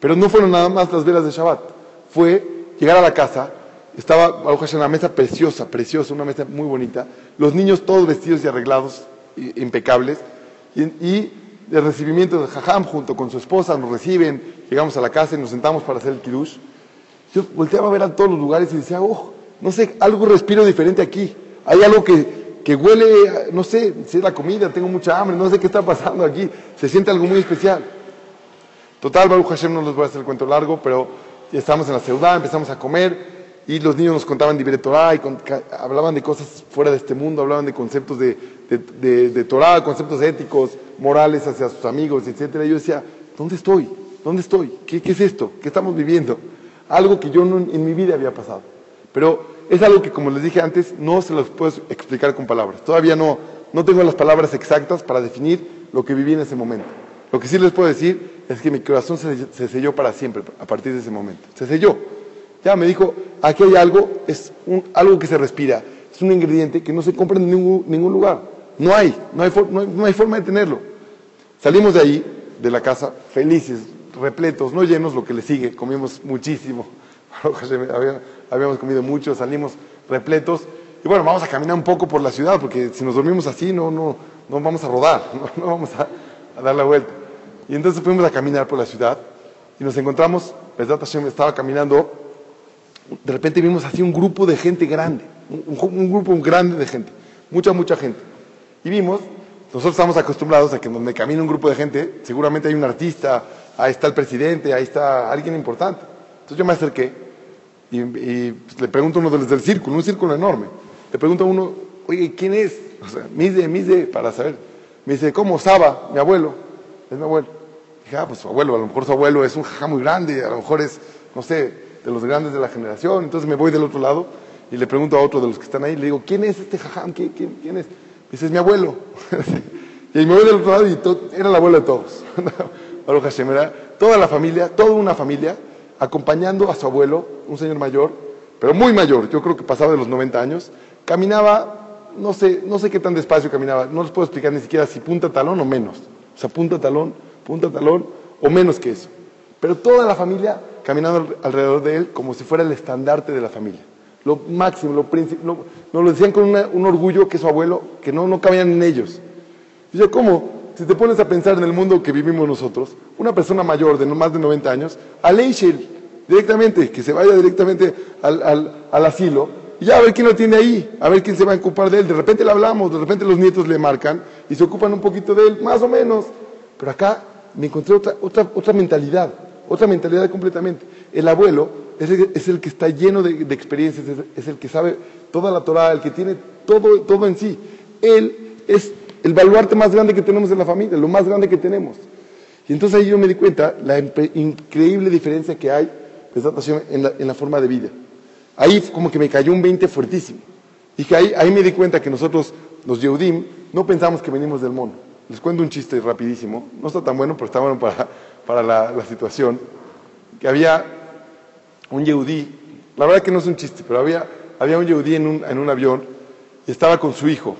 Pero no fueron nada más las velas de Shabbat, fue llegar a la casa, estaba Baruch en una mesa preciosa, preciosa, una mesa muy bonita, los niños todos vestidos y arreglados, impecables, y, y el recibimiento de Jajam junto con su esposa nos reciben, llegamos a la casa y nos sentamos para hacer el kiddush. Yo volteaba a ver a todos los lugares y decía, oh, no sé, algo respiro diferente aquí. Hay algo que, que huele, no sé, si es la comida, tengo mucha hambre, no sé qué está pasando aquí. Se siente algo muy especial. Total, Baruch Hashem, no les voy a hacer el cuento largo, pero estábamos en la ciudad, empezamos a comer y los niños nos contaban de Torah y hablaban de cosas fuera de este mundo, hablaban de conceptos de, de, de, de Torah, conceptos éticos, morales hacia sus amigos, etc. Y yo decía, ¿dónde estoy? ¿Dónde estoy? ¿Qué, qué es esto? ¿Qué estamos viviendo? algo que yo en mi vida había pasado. Pero es algo que, como les dije antes, no se los puedo explicar con palabras. Todavía no, no tengo las palabras exactas para definir lo que viví en ese momento. Lo que sí les puedo decir es que mi corazón se, se selló para siempre a partir de ese momento. Se selló. Ya me dijo, aquí hay algo, es un, algo que se respira, es un ingrediente que no se compra en ningún, lugar. No hay, no hay, no, hay, no hay forma de tenerlo. Salimos de ahí, de la casa, felices, repletos, no llenos, lo que le sigue, comimos muchísimo. Habíamos comido mucho, salimos repletos. Y bueno, vamos a caminar un poco por la ciudad, porque si nos dormimos así, no, no, no vamos a rodar, no, no vamos a, a, dar la vuelta. Y entonces fuimos a caminar por la ciudad y nos encontramos, Pesdat Hashem estaba caminando, de repente vimos así un grupo de gente grande, un, un grupo grande de gente, mucha, mucha gente. Y vimos, nosotros estamos acostumbrados a que donde camina un grupo de gente, seguramente hay un artista, ahí está el presidente, ahí está alguien importante. Entonces yo me acerqué y, y le pregunto a uno de los del círculo, un círculo enorme, le pregunto a uno, oye, ¿quién es? O sea, Mise, Mise, para saber. Me dice, ¿cómo? Saba, mi abuelo, es mi abuelo. Dije, ah, pues su abuelo, a lo mejor su abuelo es un jajá muy grande, a lo mejor es, no sé, de los grandes de la generación. Entonces me voy del otro lado y le pregunto a otro de los que están ahí, le digo, ¿quién es este jajam? ¿Quién, es? Me dice, es mi abuelo. y me voy del otro lado y era el abuelo de todos. Baruch Hashem, era toda la familia, toda una familia, acompañando a su abuelo, un señor mayor, pero muy mayor, yo creo que pasaba de los 90 años, caminaba, no sé, no sé qué tan despacio caminaba, no les puedo explicar ni siquiera si punta talón o menos, o sea, punta talón, punta talón o menos que eso. Pero toda la familia caminando alrededor de él como si fuera el estandarte de la familia. Lo máximo, lo principal, nos lo decían con un orgullo que su abuelo, que no, no cabían en ellos. Y yo, ¿cómo? Si te pones a pensar en el mundo que vivimos nosotros, una persona mayor de más de 90 años, a Leishel, directamente, que se vaya directamente al, al, al, asilo, y ya a ver quién lo tiene ahí, a ver quién se va a ocupar de él. De repente le hablamos, de repente los nietos le marcan, y se ocupan un poquito de él, más o menos. Pero acá me encontré otra, otra, otra mentalidad, otra mentalidad completamente. El abuelo es el, que está lleno de, experiencias, es, es, el que sabe toda la Torah, el que tiene todo, todo en sí. Él es el baluarte más grande que tenemos en la familia, lo más grande que tenemos. Y entonces ahí yo me di cuenta la increíble diferencia que hay en la, forma de vida. Ahí como que me cayó un 20 fuertísimo. Dije, ahí, ahí me di cuenta que nosotros, los Yehudim, no pensamos que venimos del mono. Les cuento un chiste rapidísimo. No está tan bueno, pero está bueno para, para la, la situación. Que había un Yehudí, la verdad que no es un chiste, pero había, había un Yehudí en un, en un avión y estaba con su hijo.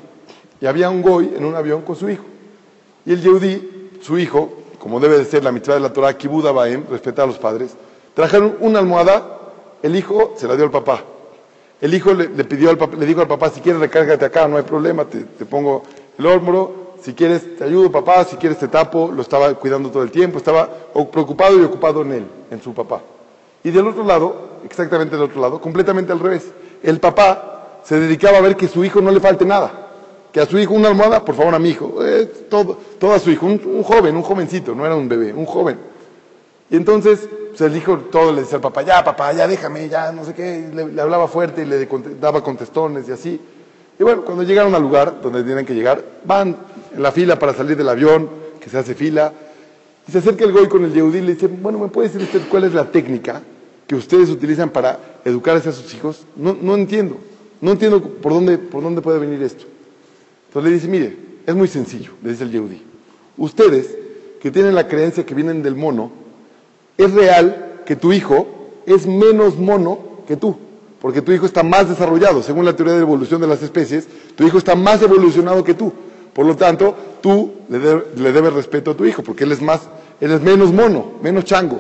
Y había un Goy en un avión con su hijo. Y el Yehudí, su hijo, como debe de ser la mitad de la Torah, Kibud Abaem, respetar a los padres, trajeron una almohada, el hijo se la dio al papá. El hijo le, pidió al papá, le dijo al papá, si quieres recárgate acá, no hay problema, te, pongo el hombro, si quieres te ayudo papá, si quieres te tapo, lo estaba cuidando todo el tiempo, estaba preocupado y ocupado en él, en su papá. Y del otro lado, exactamente del otro lado, completamente al revés, el papá se dedicaba a ver que su hijo no le falte nada que a su hijo una almohada, por favor a mi hijo, eh, todo, todo a su hijo, un, joven, un jovencito, no era un bebé, un joven. Y entonces pues, el hijo todo le decía al papá, ya papá, ya déjame, ya no sé qué, le, hablaba fuerte y le daba contestones y así. Y bueno, cuando llegaron al lugar donde tienen que llegar, van en la fila para salir del avión, que se hace fila, y se acerca el goy con el yehudí y le dice, bueno, ¿me puede decir usted cuál es la técnica que ustedes utilizan para educar a sus hijos? No, no entiendo, no entiendo por dónde, por dónde puede venir esto. Entonces le dice, mire, es muy sencillo, le dice el Yehudi. Ustedes, que tienen la creencia que vienen del mono, es real que tu hijo es menos mono que tú, porque tu hijo está más desarrollado, según la teoría de evolución de las especies, tu hijo está más evolucionado que tú. Por lo tanto, tú le, de, le debes respeto a tu hijo, porque él es más, él es menos mono, menos chango.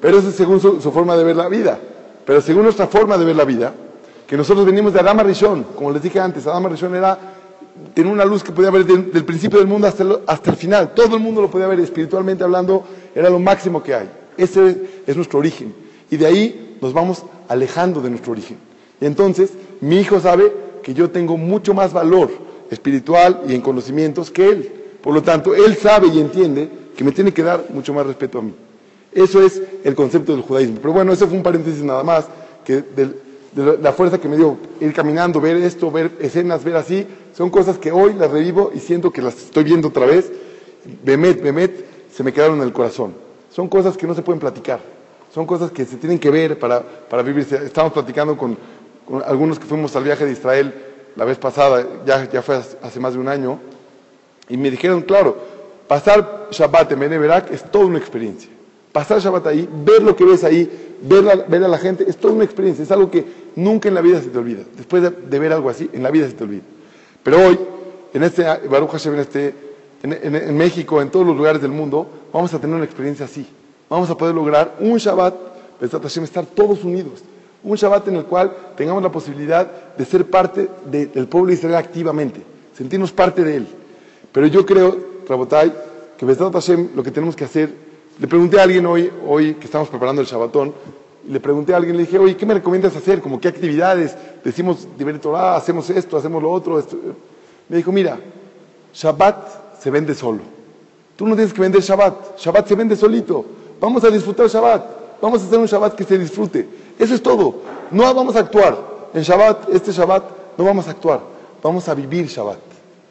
Pero eso es según su, su forma de ver la vida. Pero según nuestra forma de ver la vida, que nosotros venimos de Adama Rishon, como les dije antes, Adama Rishon era tenía una luz que podía ver del, del principio del mundo hasta el, hasta el, final. Todo el mundo lo podía ver espiritualmente hablando, era lo máximo que hay. Ese es nuestro origen. Y de ahí nos vamos alejando de nuestro origen. Y entonces mi hijo sabe que yo tengo mucho más valor espiritual y en conocimientos que él. Por lo tanto, él sabe y entiende que me tiene que dar mucho más respeto a mí. Eso es el concepto del judaísmo. Pero bueno, ese fue un paréntesis nada más, que del, la fuerza que me dio ir caminando, ver esto, ver escenas, ver así, son cosas que hoy las revivo y siento que las estoy viendo otra vez. Bemet, Bemet, se me quedaron en el corazón. Son cosas que no se pueden platicar. Son cosas que se tienen que ver para, para vivir. Estamos platicando con, algunos que fuimos al viaje de Israel la vez pasada, ya, ya fue hace más de un año, y me dijeron, claro, pasar Shabbat en Beneberak es toda una experiencia. Pasar Shabbat ahí, ver lo que ves ahí, ver, la, ver a la gente, es toda una experiencia. Es algo que nunca en la vida se te olvida. Después de, de ver algo así, en la vida se te olvida. Pero hoy, en este Baruch Hashem, en, este, en, en, en, México, en todos los lugares del mundo, vamos a tener una experiencia así. Vamos a poder lograr un Shabbat, Hashem, estar todos unidos. Un Shabbat en el cual tengamos la posibilidad de ser parte de, del pueblo de Israel activamente, sentirnos parte de él. Pero yo creo, Rabotai, que Besat Hashem lo que tenemos que hacer, le pregunté a alguien hoy, hoy que estamos preparando el Shabbatón, le pregunté a alguien, le dije, oye, ¿qué me recomiendas hacer? Como qué actividades, decimos Torah, hacemos esto, hacemos lo otro. Esto. Me dijo, mira, Shabbat se vende solo. Tú no tienes que vender Shabbat, Shabbat se vende solito. Vamos a disfrutar Shabbat, vamos a hacer un Shabbat que se disfrute. Eso es todo. No vamos a actuar. En Shabbat, este Shabbat, no vamos a actuar. Vamos a vivir Shabbat.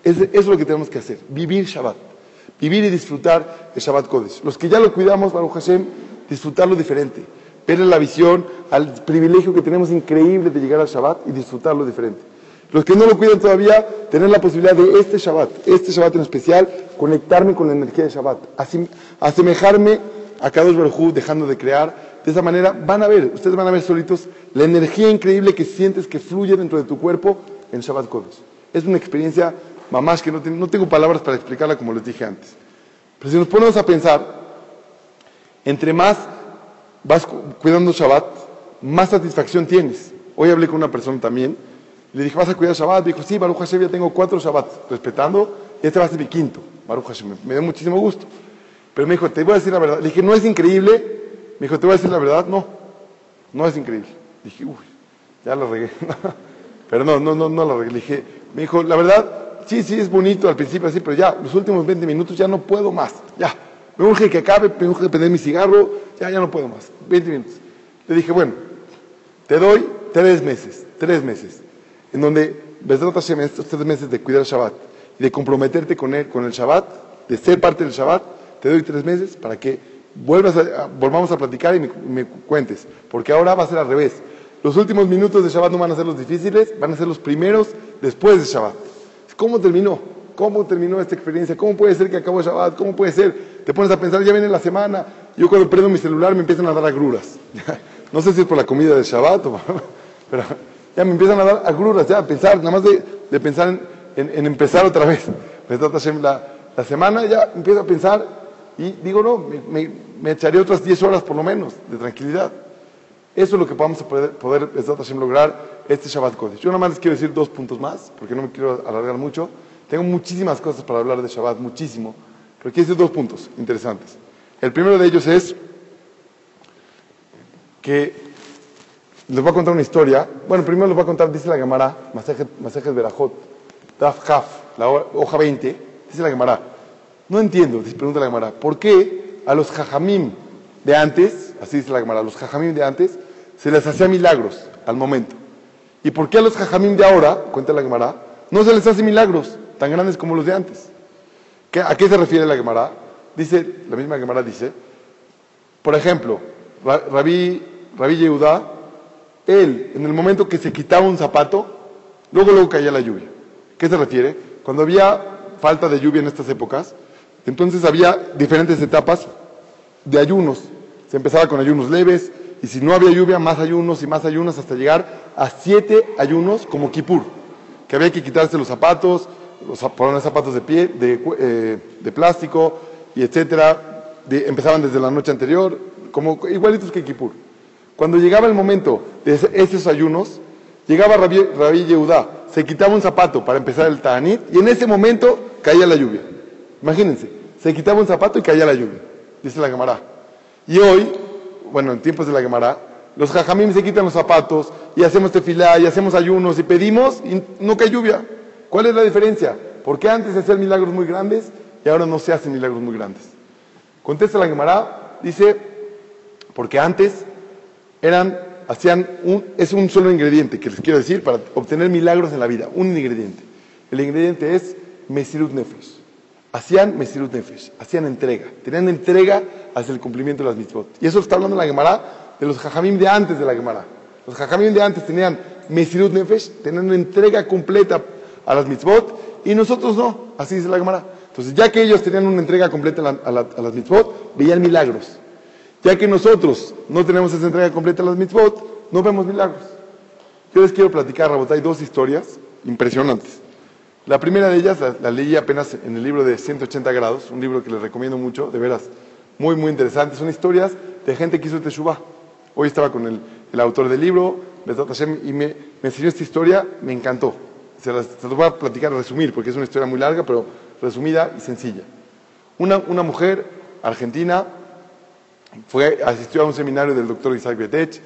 Es, es lo que tenemos que hacer, vivir Shabbat. Vivir y disfrutar el Shabbat Kodesh. Los que ya lo cuidamos, Baruch Hashem, disfrutarlo diferente verle la visión al privilegio que tenemos increíble de llegar al Shabbat y disfrutarlo diferente. Los que no lo cuidan todavía, tener la posibilidad de este Shabbat, este Shabbat en especial, conectarme con la energía de Shabbat, asemejarme a Kadosh Baruj dejando de crear. De esa manera van a ver, ustedes van a ver solitos la energía increíble que sientes que fluye dentro de tu cuerpo en Shabbat Kodesh. Es una experiencia, mamás, que no, no tengo palabras para explicarla como les dije antes. Pero si nos ponemos a pensar, entre más vas cuidando Shabbat, más satisfacción tienes. Hoy hablé con una persona también, le dije, ¿vas a cuidar Shabbat? Dijo, sí, Baruch Hashem, ya tengo cuatro Shabbat, respetando, este va a ser mi quinto, Baruch Hashem. Me dio muchísimo gusto. Pero me dijo, te voy a decir la verdad. Le dije, ¿no es increíble? Me dijo, ¿te voy a decir la verdad? No, no es increíble. Dije, uy, ya la regué. Pero no, no, no, no la regué. Le dije, me dijo, la verdad, sí, sí, es bonito al principio así, pero ya, los últimos 20 minutos ya no puedo más. Ya, me urge que acabe, me urge prender mi cigarro, ya, ya no puedo más. 20 minutos. Le dije, bueno, te doy tres meses, tres meses, en donde, Hashem, estos tres meses de cuidar el Shabbat y de comprometerte con él, con el Shabbat, de ser parte del Shabbat, te doy tres meses para que vuelvas volvamos a platicar y me, cuentes, porque ahora va a ser al revés. Los últimos minutos de Shabbat no van a ser los difíciles, van a ser los primeros después de Shabbat. ¿Cómo terminó? ¿Cómo terminó esta experiencia? ¿Cómo puede ser que acabó Shabbat? ¿Cómo puede ser? Te pones a pensar, ya viene la semana. Yo cuando prendo mi celular me empiezan a dar agruras. no sé si es por la comida de Shabbat o... Pero ya me empiezan a dar agruras, ya a pensar, nada más de, pensar en, empezar otra vez. La, la semana ya empiezo a pensar y digo, no, me, me, echaré otras 10 horas por lo menos de tranquilidad. Eso es lo que vamos a poder, poder lograr este Shabbat Kodesh. Yo nada más les quiero decir dos puntos más, porque no me quiero alargar mucho. Tengo muchísimas cosas para hablar de Shabbat, muchísimo. Pero quiero decir dos puntos interesantes. El primero de ellos es que les voy a contar una historia. Bueno, primero les voy a contar, dice la Gemara, Masejet Berajot, Daf Haf, la hoja 20, dice la Gemara. No entiendo, pregunta la Gemara, ¿por qué a los jajamim de antes, así dice la Gemara, a los jajamim de antes, se les hacía milagros al momento? ¿Y por qué a los jajamim de ahora, cuenta la Gemara, no se les hace milagros tan grandes como los de antes? ¿A qué se refiere la Gemara? Dice, la misma Gemara dice, por ejemplo, Rabí, Rabí Yehudá, él, en el momento que se quitaba un zapato, luego luego caía la lluvia. ¿Qué se refiere? Cuando había falta de lluvia en estas épocas, entonces había diferentes etapas de ayunos. Se empezaba con ayunos leves y si no había lluvia, más ayunos y más ayunos hasta llegar a siete ayunos como Kippur, que había que quitarse los zapatos, los zapatos de pie, de, eh, plástico y etcétera. empezaban desde la noche anterior, como igualitos que Kippur. Cuando llegaba el momento de esos ayunos, llegaba Rabí, Rabí Yehudá, se quitaba un zapato para empezar el Ta'anit y en ese momento caía la lluvia. Imagínense, se quitaba un zapato y caía la lluvia, dice la Gemara. Y hoy, bueno, en tiempos de la Gemara, los jajamim se quitan los zapatos y hacemos tefilá y hacemos ayunos y pedimos y no cae lluvia. ¿Cuál es la diferencia? ¿Por qué antes se hacían milagros muy grandes y ahora no se hacen milagros muy grandes? Contesta la Gemara, dice, porque antes eran, hacían un, es un solo ingrediente que les quiero decir para obtener milagros en la vida, un ingrediente. El ingrediente es Mesirut Nefesh hacían Mesirut Nefesh, hacían entrega, tenían entrega hacia el cumplimiento de las mitzvot. Y eso está hablando la Gemara de los jajamim de antes de la Gemara. Los jajamim de antes tenían Mesirut Nefesh, tenían entrega completa a las mitzvot, y nosotros no, así dice la Gemara. Entonces, ya que ellos tenían una entrega completa a, las mitzvot, veían milagros. Ya que nosotros no tenemos esa entrega completa a las mitzvot, no vemos milagros. Yo les quiero platicar, Rabotay, dos historias impresionantes. La primera de ellas la, leí apenas en el libro de 180 grados, un libro que les recomiendo mucho, de veras, muy, muy interesante. Son historias de gente que hizo Teshuvah. Hoy estaba con el, autor del libro, y me, enseñó esta historia, me encantó. Se las, voy a platicar, resumir, porque es una historia muy larga, pero resumida y sencilla. Una, una mujer argentina fue, asistió a un seminario del doctor Isaac Betech,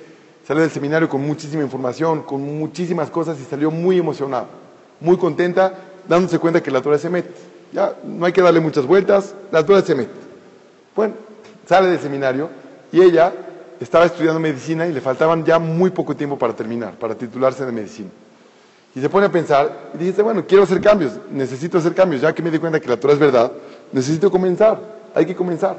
salió del seminario con muchísima información, con muchísimas cosas y salió muy emocionada, muy contenta dándose cuenta que la Torah se mete. Ya no hay que darle muchas vueltas, la Torah se mete. Bueno, sale del seminario y ella estaba estudiando medicina y le faltaban ya muy poco tiempo para terminar, para titularse de medicina. Y se pone a pensar y dice, bueno, quiero hacer cambios, necesito hacer cambios, ya que me di cuenta que la Torah es verdad, necesito comenzar, hay que comenzar.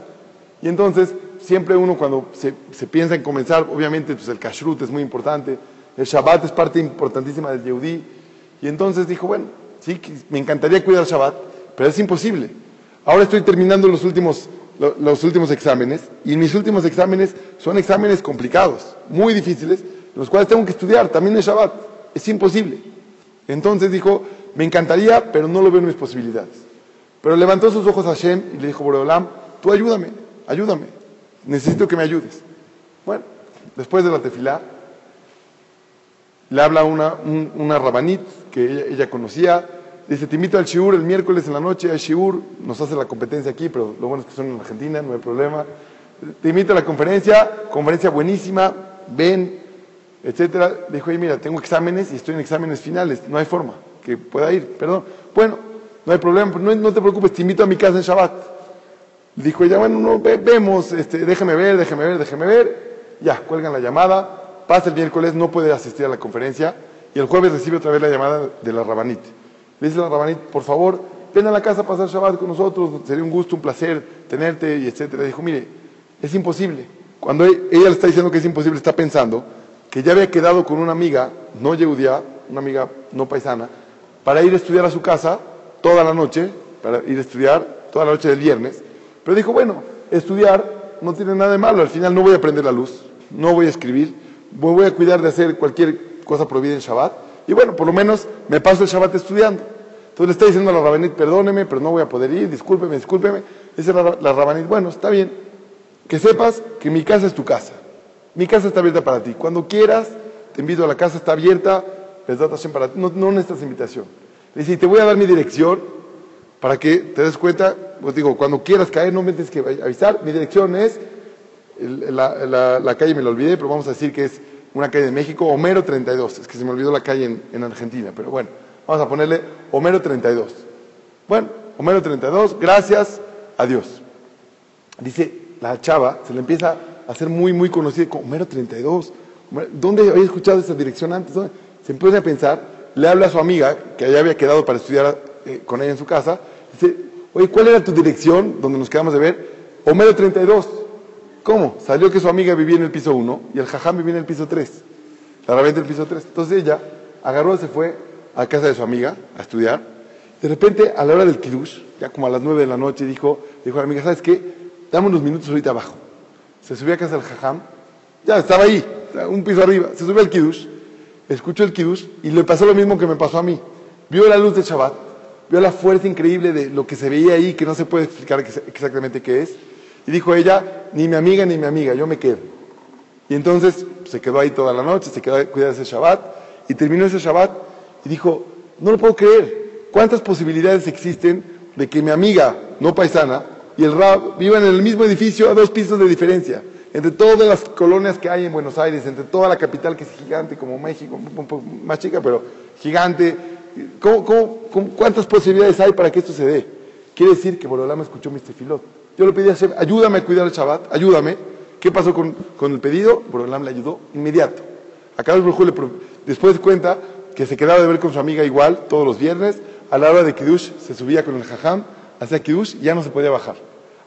Y entonces, siempre uno cuando se, piensa en comenzar, obviamente pues el kashrut es muy importante, el Shabbat es parte importantísima del Yehudí, y entonces dijo, bueno, ¿sí? me encantaría cuidar Shabbat, pero es imposible. Ahora estoy terminando los últimos, los últimos exámenes y mis últimos exámenes son exámenes complicados, muy difíciles, los cuales tengo que estudiar también en Shabbat. Es imposible. Entonces dijo, me encantaría, pero no lo veo en mis posibilidades. Pero levantó sus ojos a Hashem y le dijo, Boreolam, tú ayúdame, ayúdame, necesito que me ayudes. Bueno, después de la tefilá, le habla una, una rabanit que ella, conocía. Dice, te invito al Shiur el miércoles en la noche, al Shiur, nos hace la competencia aquí, pero lo bueno es que son en Argentina, no hay problema. Te invito a la conferencia, conferencia buenísima, ven, etcétera. Dijo, oye, mira, tengo exámenes y estoy en exámenes finales, no hay forma que pueda ir, perdón. Bueno, no hay problema, no, no te preocupes, te invito a mi casa en Shabbat. Dijo ella, bueno, no, vemos, este, déjeme ver, déjeme ver, déjeme ver. Ya, cuelgan la llamada, pasa el miércoles, no puede asistir a la conferencia y el jueves recibe otra vez la llamada de la Rabanit. Le dice la Rabanit, por favor, ven a la casa a pasar Shabbat con nosotros, sería un gusto, un placer tenerte y etcétera. Dijo, mire, es imposible. Cuando e-, ella le está diciendo que es imposible, está pensando que ya había quedado con una amiga no judía, una amiga no paisana, para ir a estudiar a su casa toda la noche, para ir a estudiar toda la noche del viernes. Pero dijo, bueno, estudiar no tiene nada de malo, al final no voy a prender la luz, no voy a escribir, voy a cuidar de hacer cualquier cosa prohibida en Shabbat, y bueno, por lo menos me paso el Shabbat estudiando. Entonces le está diciendo a la Rabanit, perdóneme, pero no voy a poder ir, discúlpeme, discúlpeme. Dice la, la Rabanit, bueno, está bien, que sepas que mi casa es tu casa. Mi casa está abierta para ti. Cuando quieras, te invito a la casa, está abierta, para. No, no necesitas invitación. Le dice, te voy a dar mi dirección para que te des cuenta, pues digo, cuando quieras caer, no me tienes que avisar. Mi dirección es, la, calle me la olvidé, pero vamos a decir que es una calle de México, Homero 32. Es que se me olvidó la calle en, en Argentina, pero bueno, vamos a ponerle Homero 32. Bueno, Homero 32, gracias a Dios. Dice, la chava se le empieza a ser muy, muy conocida como Homero 32. ¿Dónde había escuchado esa dirección antes? Se empieza a pensar, le habla a su amiga, que allá había quedado para estudiar eh, con ella en su casa, dice, oye, ¿cuál era tu dirección donde nos quedamos de ver? Homero 32. ¿Cómo? Salió que su amiga vivía en el piso 1 y el jajam vivía en el piso 3. La rabia el piso 3. Entonces ella agarró, se fue a casa de su amiga a estudiar. De repente, a la hora del kiddush, ya como a las 9 de la noche, dijo, dijo a la amiga, ¿sabes qué? Dame unos minutos ahorita abajo. Se subió a casa del jajam, ya estaba ahí, un piso arriba, se subió al kiddush, escuchó el kiddush y le pasó lo mismo que me pasó a mí. Vio la luz de Shabbat, vio la fuerza increíble de lo que se veía ahí, que no se puede explicar exactamente qué es, y dijo ella, ni mi amiga ni mi amiga, yo me quedo. Y entonces se quedó ahí toda la noche, se quedó a cuidar ese Shabbat, y terminó ese Shabbat y dijo, no lo puedo creer, ¿cuántas posibilidades existen de que mi amiga no paisana y el Rab vivan en el mismo edificio a dos pisos de diferencia. Entre todas las colonias que hay en Buenos Aires, entre toda la capital que es gigante como México, un poco más chica, pero gigante. cuántas posibilidades hay para que esto se dé? Quiere decir que Borolama escuchó mi Filot. Yo le pedí a Hashem, ayúdame a cuidar el Shabbat, ayúdame. ¿Qué pasó con, el pedido? Borolam le ayudó inmediato. Acá el le, después cuenta que se quedaba de ver con su amiga igual todos los viernes. A la hora de Kiddush se subía con el Jajam, hacía Kiddush y ya no se podía bajar.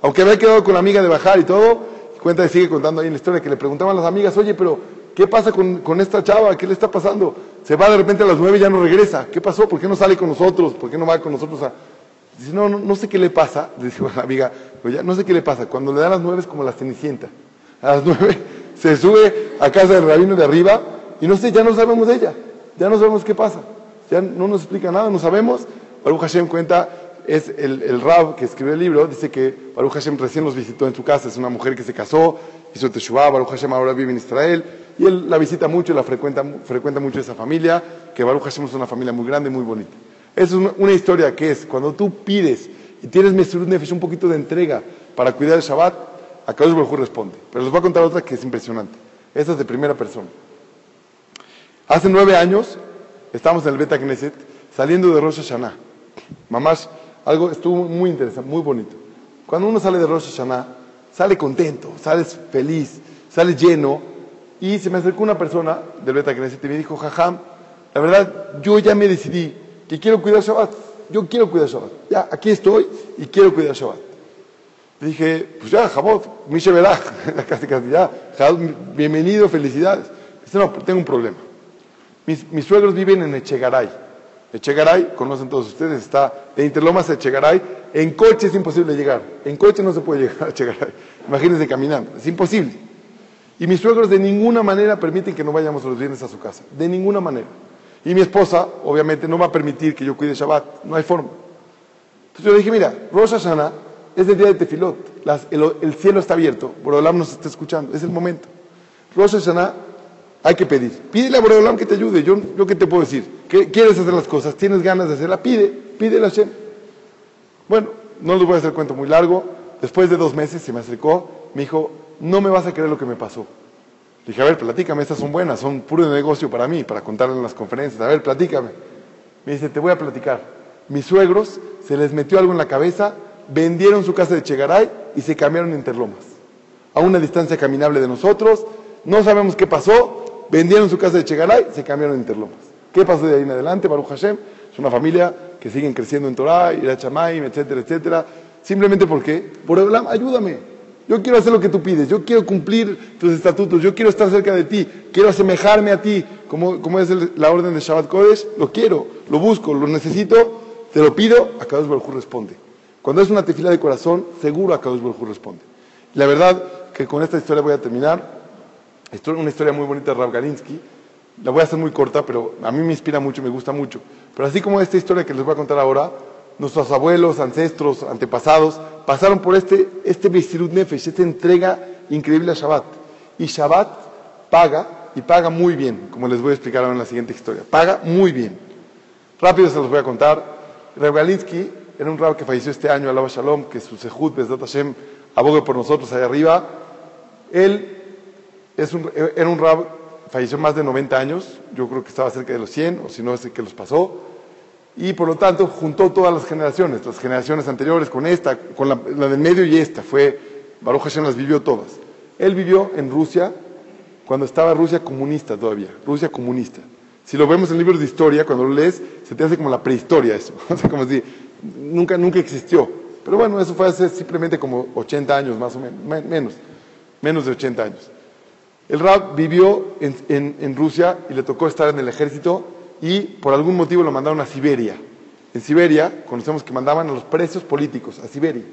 Aunque había quedado con la amiga de bajar y todo, cuenta y sigue contando ahí en la historia que le preguntaban las amigas, oye, pero ¿qué pasa con, esta chava? ¿Qué le está pasando? Se va de repente a las nueve y ya no regresa. ¿Qué pasó? ¿Por qué no sale con nosotros? ¿Por qué no va con nosotros a...? Dice, no, no, sé qué le pasa. Dice la amiga, pues ya no sé qué le pasa. Cuando le da las nueve es como la cenicienta. A las nueve se sube a casa del rabino de arriba y no sé, ya no sabemos de ella. Ya no sabemos qué pasa. Ya no nos explica nada, no sabemos. Baruch Hashem cuenta es el, el, Rab que escribió el libro, dice que Baruch Hashem recién los visitó en su casa, es una mujer que se casó, hizo Teshuvah, Baruch Hashem ahora vive en Israel, y él la visita mucho, la frecuenta, frecuenta mucho esa familia, que Baruch Hashem es una familia muy grande, muy bonita. Es una, historia que es, cuando tú pides y tienes un poquito de entrega para cuidar el Shabbat, a Kadosh Baruch responde. Pero les voy a contar otra que es impresionante. Esta es de primera persona. Hace nueve años, estábamos en el Beta Knesset, saliendo de Rosh Hashanah. Mamás algo estuvo muy interesante, muy bonito. Cuando uno sale de Rosh Hashanah, sale contento, sales feliz, sale lleno. Y se me acercó una persona del Beta Knesset y me dijo, jajam, la verdad, yo ya me decidí que quiero cuidar Shabbat. Yo quiero cuidar Shabbat. Ya, aquí estoy y quiero cuidar Shabbat. Dije, pues ya, Jabot, Mishe casi casi ya, bienvenido, felicidades. Dice, no, tengo un problema. Mis, mis suegros viven en Echegaray. Echegaray, conocen todos ustedes, está de Interlomas a Echegaray. En coche es imposible llegar. En coche no se puede llegar a Echegaray. Imagínense caminando. Es imposible. Y mis suegros de ninguna manera permiten que no vayamos los viernes a su casa. De ninguna manera. Y mi esposa, obviamente, no va a permitir que yo cuide Shabbat. No hay forma. Entonces yo le dije, mira, Rosh Hashanah es el día de Tefilot. el, cielo está abierto. Borolam nos está escuchando. Es el momento. Rosh Hashanah hay que pedir. Pídele a Boreolam que te ayude. Yo, yo qué te puedo decir. ¿Quieres hacer las cosas? ¿Tienes ganas de hacerla? Pide, pídele a Hashem. Bueno, no les voy a hacer cuento muy largo. Después de dos meses se me acercó, me dijo, no me vas a creer lo que me pasó. Dije, a ver, platícame, estas son buenas, son puro negocio para mí, para contarle en las conferencias. A ver, platícame. Me dice, te voy a platicar. mis suegros se les metió algo en la cabeza, vendieron su casa de Chegaray y se cambiaron a Interlomas. A una distancia caminable de nosotros, no sabemos qué pasó, vendieron su casa de Chegaray, se cambiaron a Interlomas. ¿Qué pasó de ahí en adelante? Baruch Hashem, es una familia que siguen creciendo en Torah, Ira Chamaim, etcétera, etcétera. Simplemente porque, por Borolam, ayúdame. Yo quiero hacer lo que tú pides, yo quiero cumplir tus estatutos, yo quiero estar cerca de ti, quiero asemejarme a ti, como, como es la orden de Shabbat Kodesh, lo quiero, lo busco, lo necesito, te lo pido, a Kadosh Baruj responde. Cuando es una tefila de corazón, seguro a Kadosh Baruj responde. La verdad que con esta historia voy a terminar, una historia muy bonita de Rav Galinsky, la voy a hacer muy corta, pero a mí me inspira mucho, me gusta mucho. Pero así como esta historia que les voy a contar ahora, nuestros abuelos, ancestros, antepasados, pasaron por este, este Nefesh, esta entrega increíble a Shabbat. Y Shabbat paga, y paga muy bien, como les voy a explicar ahora en la siguiente historia. Paga muy bien. Rápido se los voy a contar. Reb Galinsky era un rab que falleció este año, Alaba Shalom, que su Sehut, Bezdat Hashem, abogue por nosotros allá arriba. Él es un, era un rab, falleció más de 90 años, yo creo que estaba cerca de los 100, o si no es que los pasó y por lo tanto juntó todas las generaciones, las generaciones anteriores con esta, con la, del medio y esta, fue, Baruch Hashem las vivió todas. Él vivió en Rusia cuando estaba Rusia comunista todavía, Rusia comunista. Si lo vemos en libros de historia, cuando lo lees, se te hace como la prehistoria eso, como si nunca, nunca existió. Pero bueno, eso fue hace simplemente como 80 años más o menos, menos, menos de 80 años. El Rab vivió en Rusia y le tocó estar en el ejército y por algún motivo lo mandaron a Siberia. En Siberia, conocemos que mandaban a los presos políticos a Siberia.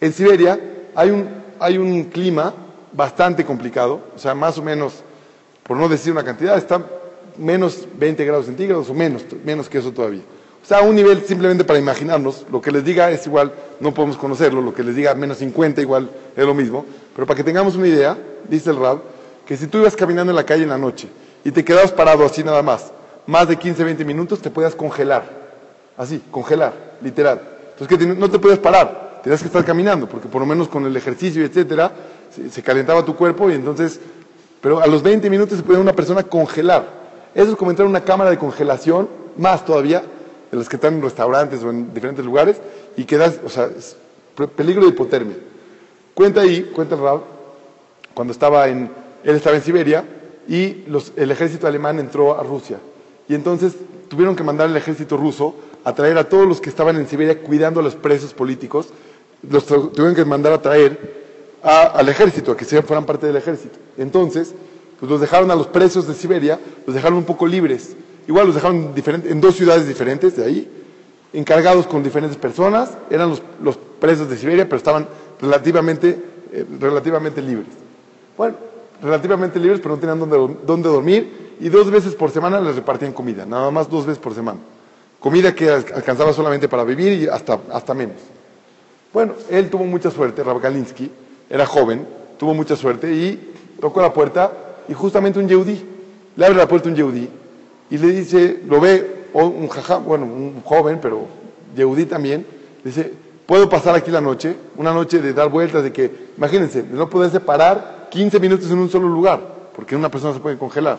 En Siberia hay un, hay un clima bastante complicado, o sea, más o menos, por no decir una cantidad, está menos 20 grados centígrados o menos, menos que eso todavía. O sea, un nivel simplemente para imaginarnos, lo que les diga es igual, no podemos conocerlo, lo que les diga menos 50 igual es lo mismo, pero para que tengamos una idea, dice el Rab, que si tú ibas caminando en la calle en la noche y te quedabas parado así nada más, más de 15, 20 minutos, te puedas congelar. Así, congelar, literal. Entonces, que no te puedes parar, tenías que estar caminando, porque por lo menos con el ejercicio, etcétera, se, calentaba tu cuerpo y entonces, pero a los 20 minutos se puede una persona congelar. Eso es como entrar en una cámara de congelación, más todavía, de las que están en restaurantes o en diferentes lugares, y quedas, o sea, peligro de hipotermia. Cuenta ahí, cuenta el Rab, cuando estaba en, él estaba en Siberia, y el ejército alemán entró a Rusia. Y entonces tuvieron que mandar al ejército ruso a traer a todos los que estaban en Siberia cuidando a los presos políticos, los tuvieron que mandar a traer al ejército, a que fueran parte del ejército. Entonces, pues los dejaron a los presos de Siberia, los dejaron un poco libres. Igual los dejaron en dos ciudades diferentes de ahí, encargados con diferentes personas, eran los, presos de Siberia, pero estaban relativamente, eh, relativamente libres. Bueno, relativamente libres, pero no tenían dónde, dónde dormir y dos veces por semana les repartían comida, nada más dos veces por semana. Comida que alcanzaba solamente para vivir y hasta, hasta menos. Bueno, él tuvo mucha suerte, Rav Galinsky, era joven, tuvo mucha suerte y tocó la puerta y justamente un yehudí, le abre la puerta un yehudí y le dice, lo ve un jajá, bueno, un joven, pero yehudí también, dice, puedo pasar aquí la noche, una noche de dar vueltas, de que, imagínense, de no poderse parar 15 minutos en un solo lugar, porque una persona se puede congelar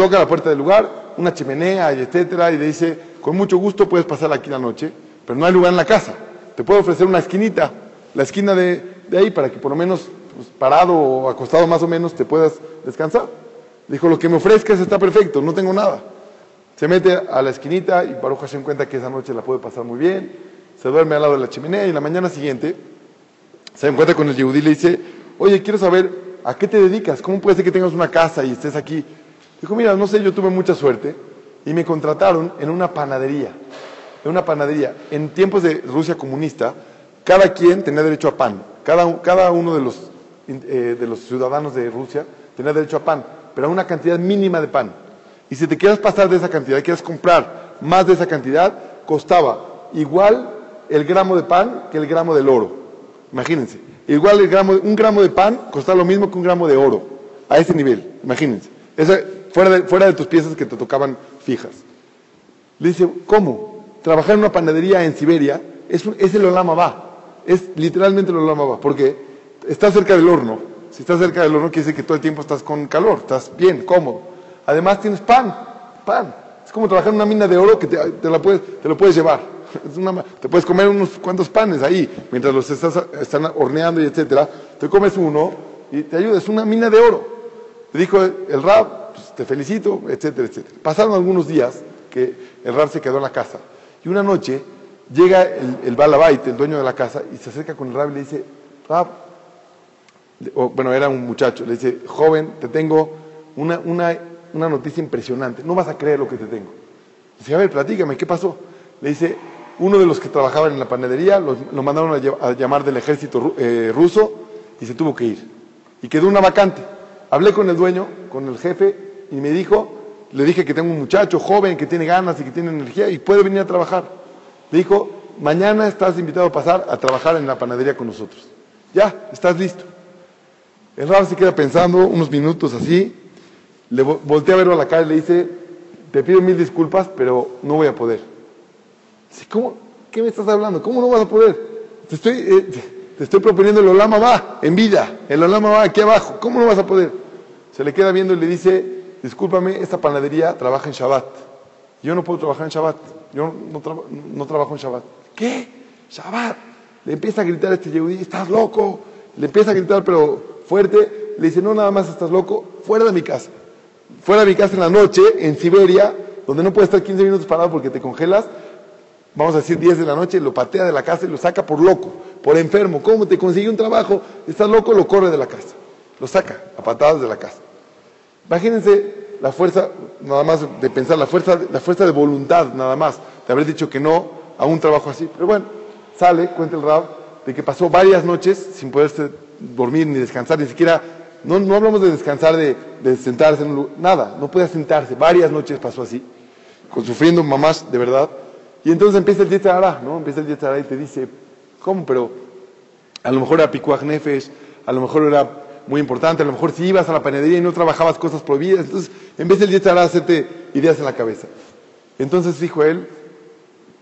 toca la puerta del lugar, una chimenea, y etcétera, y le dice, con mucho gusto puedes pasar aquí la noche, pero no hay lugar en la casa. Te puedo ofrecer una esquinita, la esquina de, ahí, para que por lo menos pues, parado o acostado más o menos te puedas descansar. Dijo, lo que me ofrezcas está perfecto, no tengo nada. Se mete a la esquinita y Baruja se encuentra que esa noche la puede pasar muy bien. Se duerme al lado de la chimenea y la mañana siguiente se encuentra con el yehudí y le dice, oye, quiero saber a qué te dedicas, cómo puede ser que tengas una casa y estés aquí Dijo, mira, no sé, yo tuve mucha suerte y me contrataron en una panadería. En una panadería. En tiempos de Rusia comunista, cada quien tenía derecho a pan. Cada, cada uno de los, eh, de los ciudadanos de Rusia tenía derecho a pan, pero a una cantidad mínima de pan. Y si te quieres pasar de esa cantidad, quieres comprar más de esa cantidad, costaba igual el gramo de pan que el gramo del oro. Imagínense. Igual el gramo, un gramo de pan costaba lo mismo que un gramo de oro. A ese nivel, imagínense. Esa, fuera de, tus piezas que te tocaban fijas. Le dice, ¿cómo? Trabajar en una panadería en Siberia es, el Olama va. Es literalmente el Olama va, porque estás cerca del horno. Si estás cerca del horno quiere decir que todo el tiempo estás con calor, estás bien, cómodo. Además tienes pan, pan. Es como trabajar en una mina de oro que te, la puedes, te lo puedes llevar. Te puedes comer unos cuantos panes ahí, mientras los estás, están horneando y etcétera. Te comes uno y te ayuda, es una mina de oro. Le dijo el Rab, pues, te felicito, etcétera, etcétera. Pasaron algunos días que el Rab se quedó en la casa. Y una noche llega el, el Balabait, el dueño de la casa, y se acerca con el Rab y le dice, Rab, bueno, era un muchacho, le dice, joven, te tengo una, una, una noticia impresionante, no vas a creer lo que te tengo. Dice, a ver, platícame, ¿qué pasó? Le dice, uno de los que trabajaban en la panadería lo, mandaron a, llamar del ejército eh, ruso y se tuvo que ir. Y quedó una vacante. Hablé con el dueño, con el jefe, y me dijo, le dije que tengo un muchacho joven que tiene ganas y que tiene energía y puede venir a trabajar. Le dijo, mañana estás invitado a pasar a trabajar en la panadería con nosotros. Ya, estás listo. El rab se queda pensando unos minutos así, le voltea a verlo a la cara y le dice, te pido mil disculpas, pero no voy a poder. ¿Cómo? ¿Qué me estás hablando? ¿Cómo no vas a poder? Te estoy, eh, te estoy proponiendo el Olama va en vida, el Olama va aquí abajo, ¿cómo no vas a poder? Se le queda viendo y le dice, discúlpame, esta panadería trabaja en Shabbat. Yo no puedo trabajar en Shabbat, yo no, no trabajo en Shabbat. ¿Qué? Shabbat. Le empieza a gritar a este Yehudí, estás loco. Le empieza a gritar, pero fuerte. Le dice, no, nada más estás loco, fuera de mi casa. Fuera de mi casa en la noche, en Siberia, donde no puedes estar 15 minutos parado porque te congelas. Vamos a decir 10 de la noche, lo patea de la casa y lo saca por loco, por enfermo. ¿Cómo te consigue un trabajo? Estás loco, lo corre de la casa. Lo saca a patadas de la casa. Imagínense la fuerza, nada más de pensar, la fuerza, la fuerza de voluntad, nada más, de haber dicho que no a un trabajo así. Pero bueno, sale, cuenta el Rab, de que pasó varias noches sin poderse dormir ni descansar, ni siquiera, no, no hablamos de descansar, de, de sentarse en un lugar, nada, no podía sentarse, varias noches pasó así, con, sufriendo mamás de verdad. Y entonces empieza el Yetzará, ¿no? Empieza el Yetzará y te dice, ¿cómo? Pero a lo mejor era Pikuach Nefesh, a lo mejor era muy importante, a lo mejor si ibas a la panadería y no trabajabas cosas prohibidas, entonces empieza el Yetzará a hacerte ideas en la cabeza. Entonces dijo él,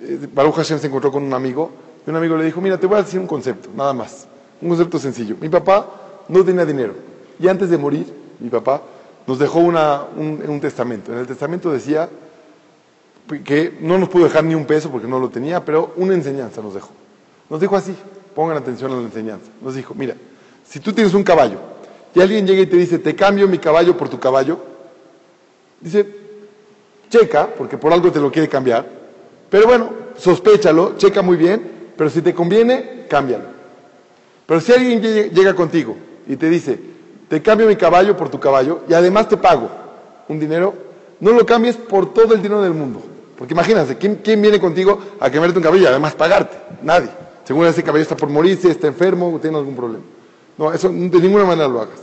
eh, Baruch Hashem se encontró con un amigo, y un amigo le dijo, mira, te voy a decir un concepto, nada más, un concepto sencillo. Mi papá no tenía dinero, y antes de morir, mi papá nos dejó una, un, un testamento. En el testamento decía que no nos pudo dejar ni un peso porque no lo tenía, pero una enseñanza nos dejó. Nos dijo así, pongan atención a la enseñanza. Nos dijo, mira, si tú tienes un caballo y alguien llega y te dice, te cambio mi caballo por tu caballo, dice, checa, porque por algo te lo quiere cambiar, pero bueno, sospéchalo, checa muy bien, pero si te conviene, cámbialo. Pero si alguien llega contigo y te dice, te cambio mi caballo por tu caballo y además te pago un dinero, no lo cambies por todo el dinero del mundo. Porque imagínate, ¿quién, viene contigo a cambiarte un caballo y además pagarte? Nadie. Según ese caballo está por morirse, está enfermo o tiene algún problema. No, eso de ninguna manera lo hagas.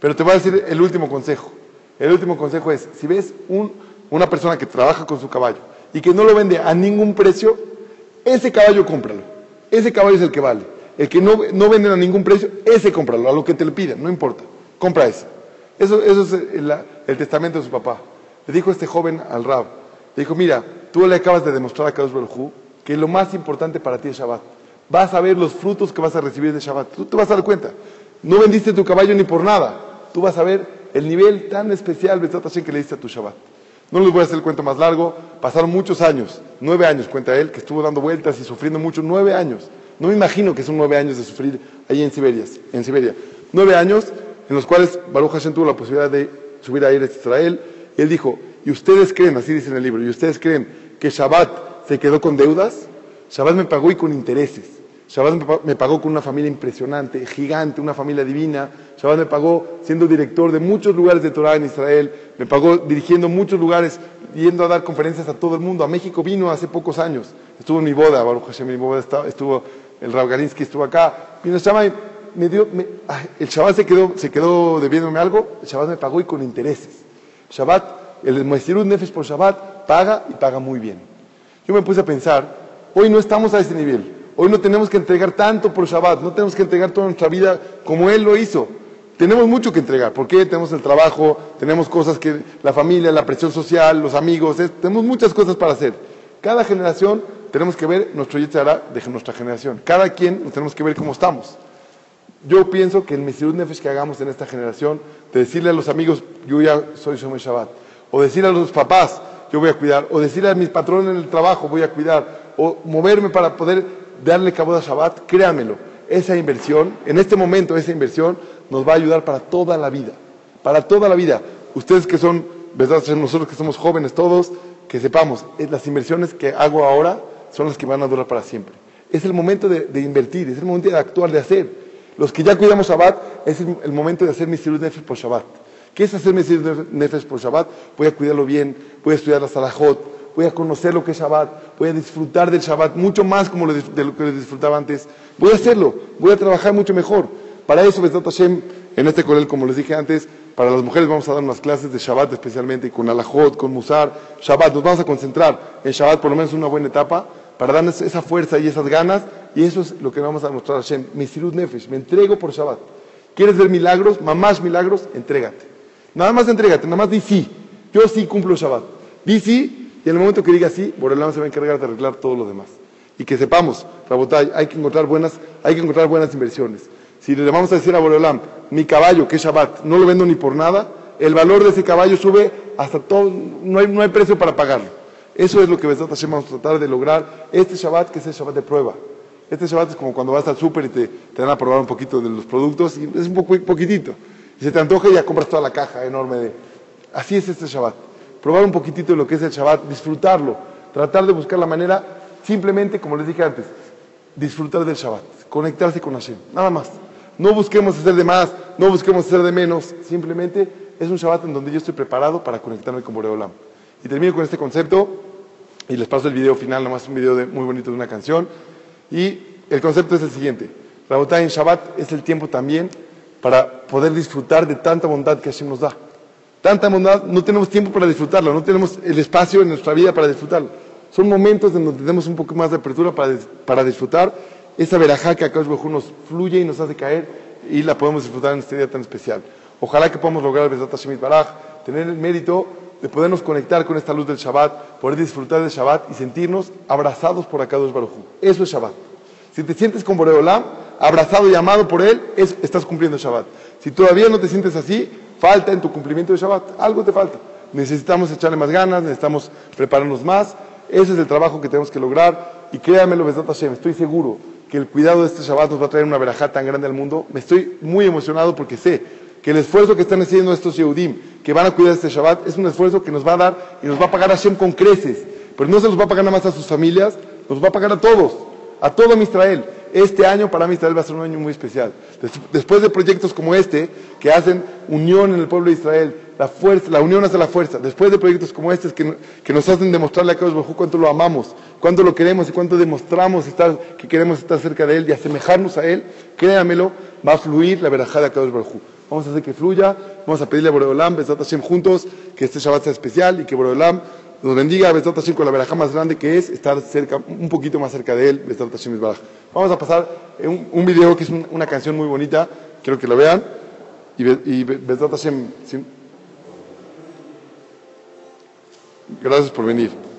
Pero te voy a decir el último consejo. El último consejo es, si ves un, una persona que trabaja con su caballo y que no lo vende a ningún precio, ese caballo cómpralo. Ese caballo es el que vale. El que no, no venden a ningún precio, ese cómpralo, a lo que te le pidan, no importa. Compra ese. Eso, eso es el, el testamento de su papá. Le dijo este joven al Rab, le dijo, mira, tú le acabas de demostrar a Kadosh Baruj que lo más importante para ti es Shabbat. Vas a ver los frutos que vas a recibir de Shabbat. Tú te vas a dar cuenta. No vendiste tu caballo ni por nada. Tú vas a ver el nivel tan especial, que le diste a tu Shabbat. No les voy a hacer el cuento más largo. Pasaron muchos años, nueve años, cuenta él, que estuvo dando vueltas y sufriendo mucho, nueve años. No me imagino que son nueve años de sufrir ahí en Siberia. En Siberia. Nueve años en los cuales Baruch Hashem tuvo la posibilidad de subir a ir a Israel. Y él dijo, ¿y ustedes creen, así dice en el libro, ¿y ustedes creen que Shabbat se quedó con deudas? Shabbat me pagó y con intereses. Shabbat me pagó con una familia impresionante, gigante, una familia divina. Shabbat me pagó siendo director de muchos lugares de Torah en Israel. Me pagó dirigiendo muchos lugares, yendo a dar conferencias a todo el mundo. A México vino hace pocos años. Estuvo en mi boda, Baruch Hashem, mi boda estuvo el Rav Galinsky, estuvo acá. Vino Shabbat, me dio, me, ay, el Shabbat se quedó, se quedó debiéndome algo. El Shabbat me pagó y con intereses. Shabbat, el Moesirut Nefesh por Shabbat paga y paga muy bien. Yo me puse a pensar, hoy no estamos a ese nivel. Hoy no tenemos que entregar tanto por Shabbat, no tenemos que entregar toda nuestra vida como Él lo hizo. Tenemos mucho que entregar. ¿Por qué? Tenemos el trabajo, tenemos cosas que la familia, la presión social, los amigos, tenemos muchas cosas para hacer. Cada generación tenemos que ver nuestro Yetzirah de nuestra generación. Cada quien nos tenemos que ver cómo estamos. Yo pienso que el Mesirut Nefesh que hagamos en esta generación, de decirle a los amigos, yo ya soy Shomer Shabbat, o decirle a los papás, yo voy a cuidar, o decirle a mis patrones en el trabajo, voy a cuidar, o moverme para poder darle cabo a Shabbat, créamelo, esa inversión, en este momento esa inversión nos va a ayudar para toda la vida, para toda la vida. Ustedes que son, ¿verdad? nosotros que somos jóvenes todos, que sepamos, eh, las inversiones que hago ahora son las que van a durar para siempre. Es el momento de, invertir, es el momento de actuar, de hacer. Los que ya cuidamos Shabbat, es el, momento de hacer mi Nefesh por Shabbat. ¿Qué es hacer mi Nefesh por Shabbat? Voy a cuidarlo bien, voy a estudiar la Salahot, voy a conocer lo que es Shabbat, voy a disfrutar del Shabbat mucho más como de lo que disfrutaba antes. Voy a hacerlo, voy a trabajar mucho mejor. Para eso, Besat Hashem, en este Corel, como les dije antes, para las mujeres vamos a dar unas clases de Shabbat especialmente, con Alajot, con Musar, Shabbat. Nos vamos a concentrar en Shabbat por lo menos una buena etapa para darnos esa fuerza y esas ganas. Y eso es lo que vamos a mostrar a Hashem. Misirut Nefesh, me entrego por Shabbat. ¿Quieres ver milagros? Mamás milagros, entrégate. Nada más entrégate, nada más di sí. Yo sí cumplo Shabbat. Di sí, y en el momento que diga sí, Borelam se va a encargar de arreglar todo lo demás. Y que sepamos, Rabotay, hay que encontrar buenas, hay que encontrar buenas inversiones. Si le vamos a decir a Borelam, mi caballo, que es Shabbat, no lo vendo ni por nada, el valor de ese caballo sube hasta todo, no hay, no hay precio para pagarlo. Eso es lo que vamos a tratar de lograr este Shabbat, que es el Shabbat de prueba. Este Shabbat es como cuando vas al súper y te, te, dan a probar un poquito de los productos, y es un poquitito. Y se te antoja y ya compras toda la caja enorme de... Así es este Shabbat. Probar un poquitito de lo que es el Shabbat, disfrutarlo, tratar de buscar la manera, simplemente, como les dije antes, disfrutar del Shabbat, conectarse con Hashem, nada más. No busquemos hacer de más, no busquemos hacer de menos, simplemente es un Shabbat en donde yo estoy preparado para conectarme con Boreolam. Y termino con este concepto y les paso el video final, nomás un video muy bonito de una canción. Y el concepto es el siguiente. Rabotá en Shabbat es el tiempo también para poder disfrutar de tanta bondad que Hashem nos da. Tanta bondad, no tenemos tiempo para disfrutarla, no tenemos el espacio en nuestra vida para disfrutarla. Son momentos en donde tenemos un poco más de apertura para, para disfrutar esa verajá que acá nos fluye y nos hace caer y la podemos disfrutar en este día tan especial. Ojalá que podamos lograr, Besat Hashem Baraj, tener el mérito de podernos conectar con esta luz del Shabbat, poder disfrutar del Shabbat y sentirnos abrazados por Akadosh Baruj Eso es Shabbat. Si te sientes con Boreolam, abrazado y amado por Él, estás cumpliendo Shabbat. Si todavía no te sientes así, falta en tu cumplimiento de Shabbat. Algo te falta. Necesitamos echarle más ganas, necesitamos prepararnos más. Ese es el trabajo que tenemos que lograr. Y créanmelo, Besat Hashem, estoy seguro que el cuidado de este Shabbat nos va a traer una verajá tan grande al mundo. Me estoy muy emocionado porque sé que el esfuerzo que están haciendo estos Yehudim, que van a cuidar este Shabbat, es un esfuerzo que nos va a dar y nos va a pagar Hashem con creces. Pero no se los va a pagar nada más a sus familias, nos va a pagar a todos, a todo Israel. Este año para Israel va a ser un año muy especial. Después de proyectos como este, que hacen unión en el pueblo de Israel, la fuerza, la unión hace la fuerza. Después de proyectos como estos que, nos hacen demostrarle a Kadosh Bajú cuánto lo amamos, cuánto lo queremos y cuánto demostramos que queremos estar cerca de Él y asemejarnos a Él, créamelo, va a fluir la verajada de Kadosh Bajú. Vamos a hacer que fluya, vamos a pedirle a Boreolam, Besat Hashem juntos, que este Shabbat sea especial y que Boreolam nos bendiga, Hashem con la verajá más grande que es estar cerca, un poquito más cerca de Él, Besat Hashem Vamos a pasar un, un video que es una canción muy bonita, quiero que lo vean, y, y Hashem, Gracias por venir.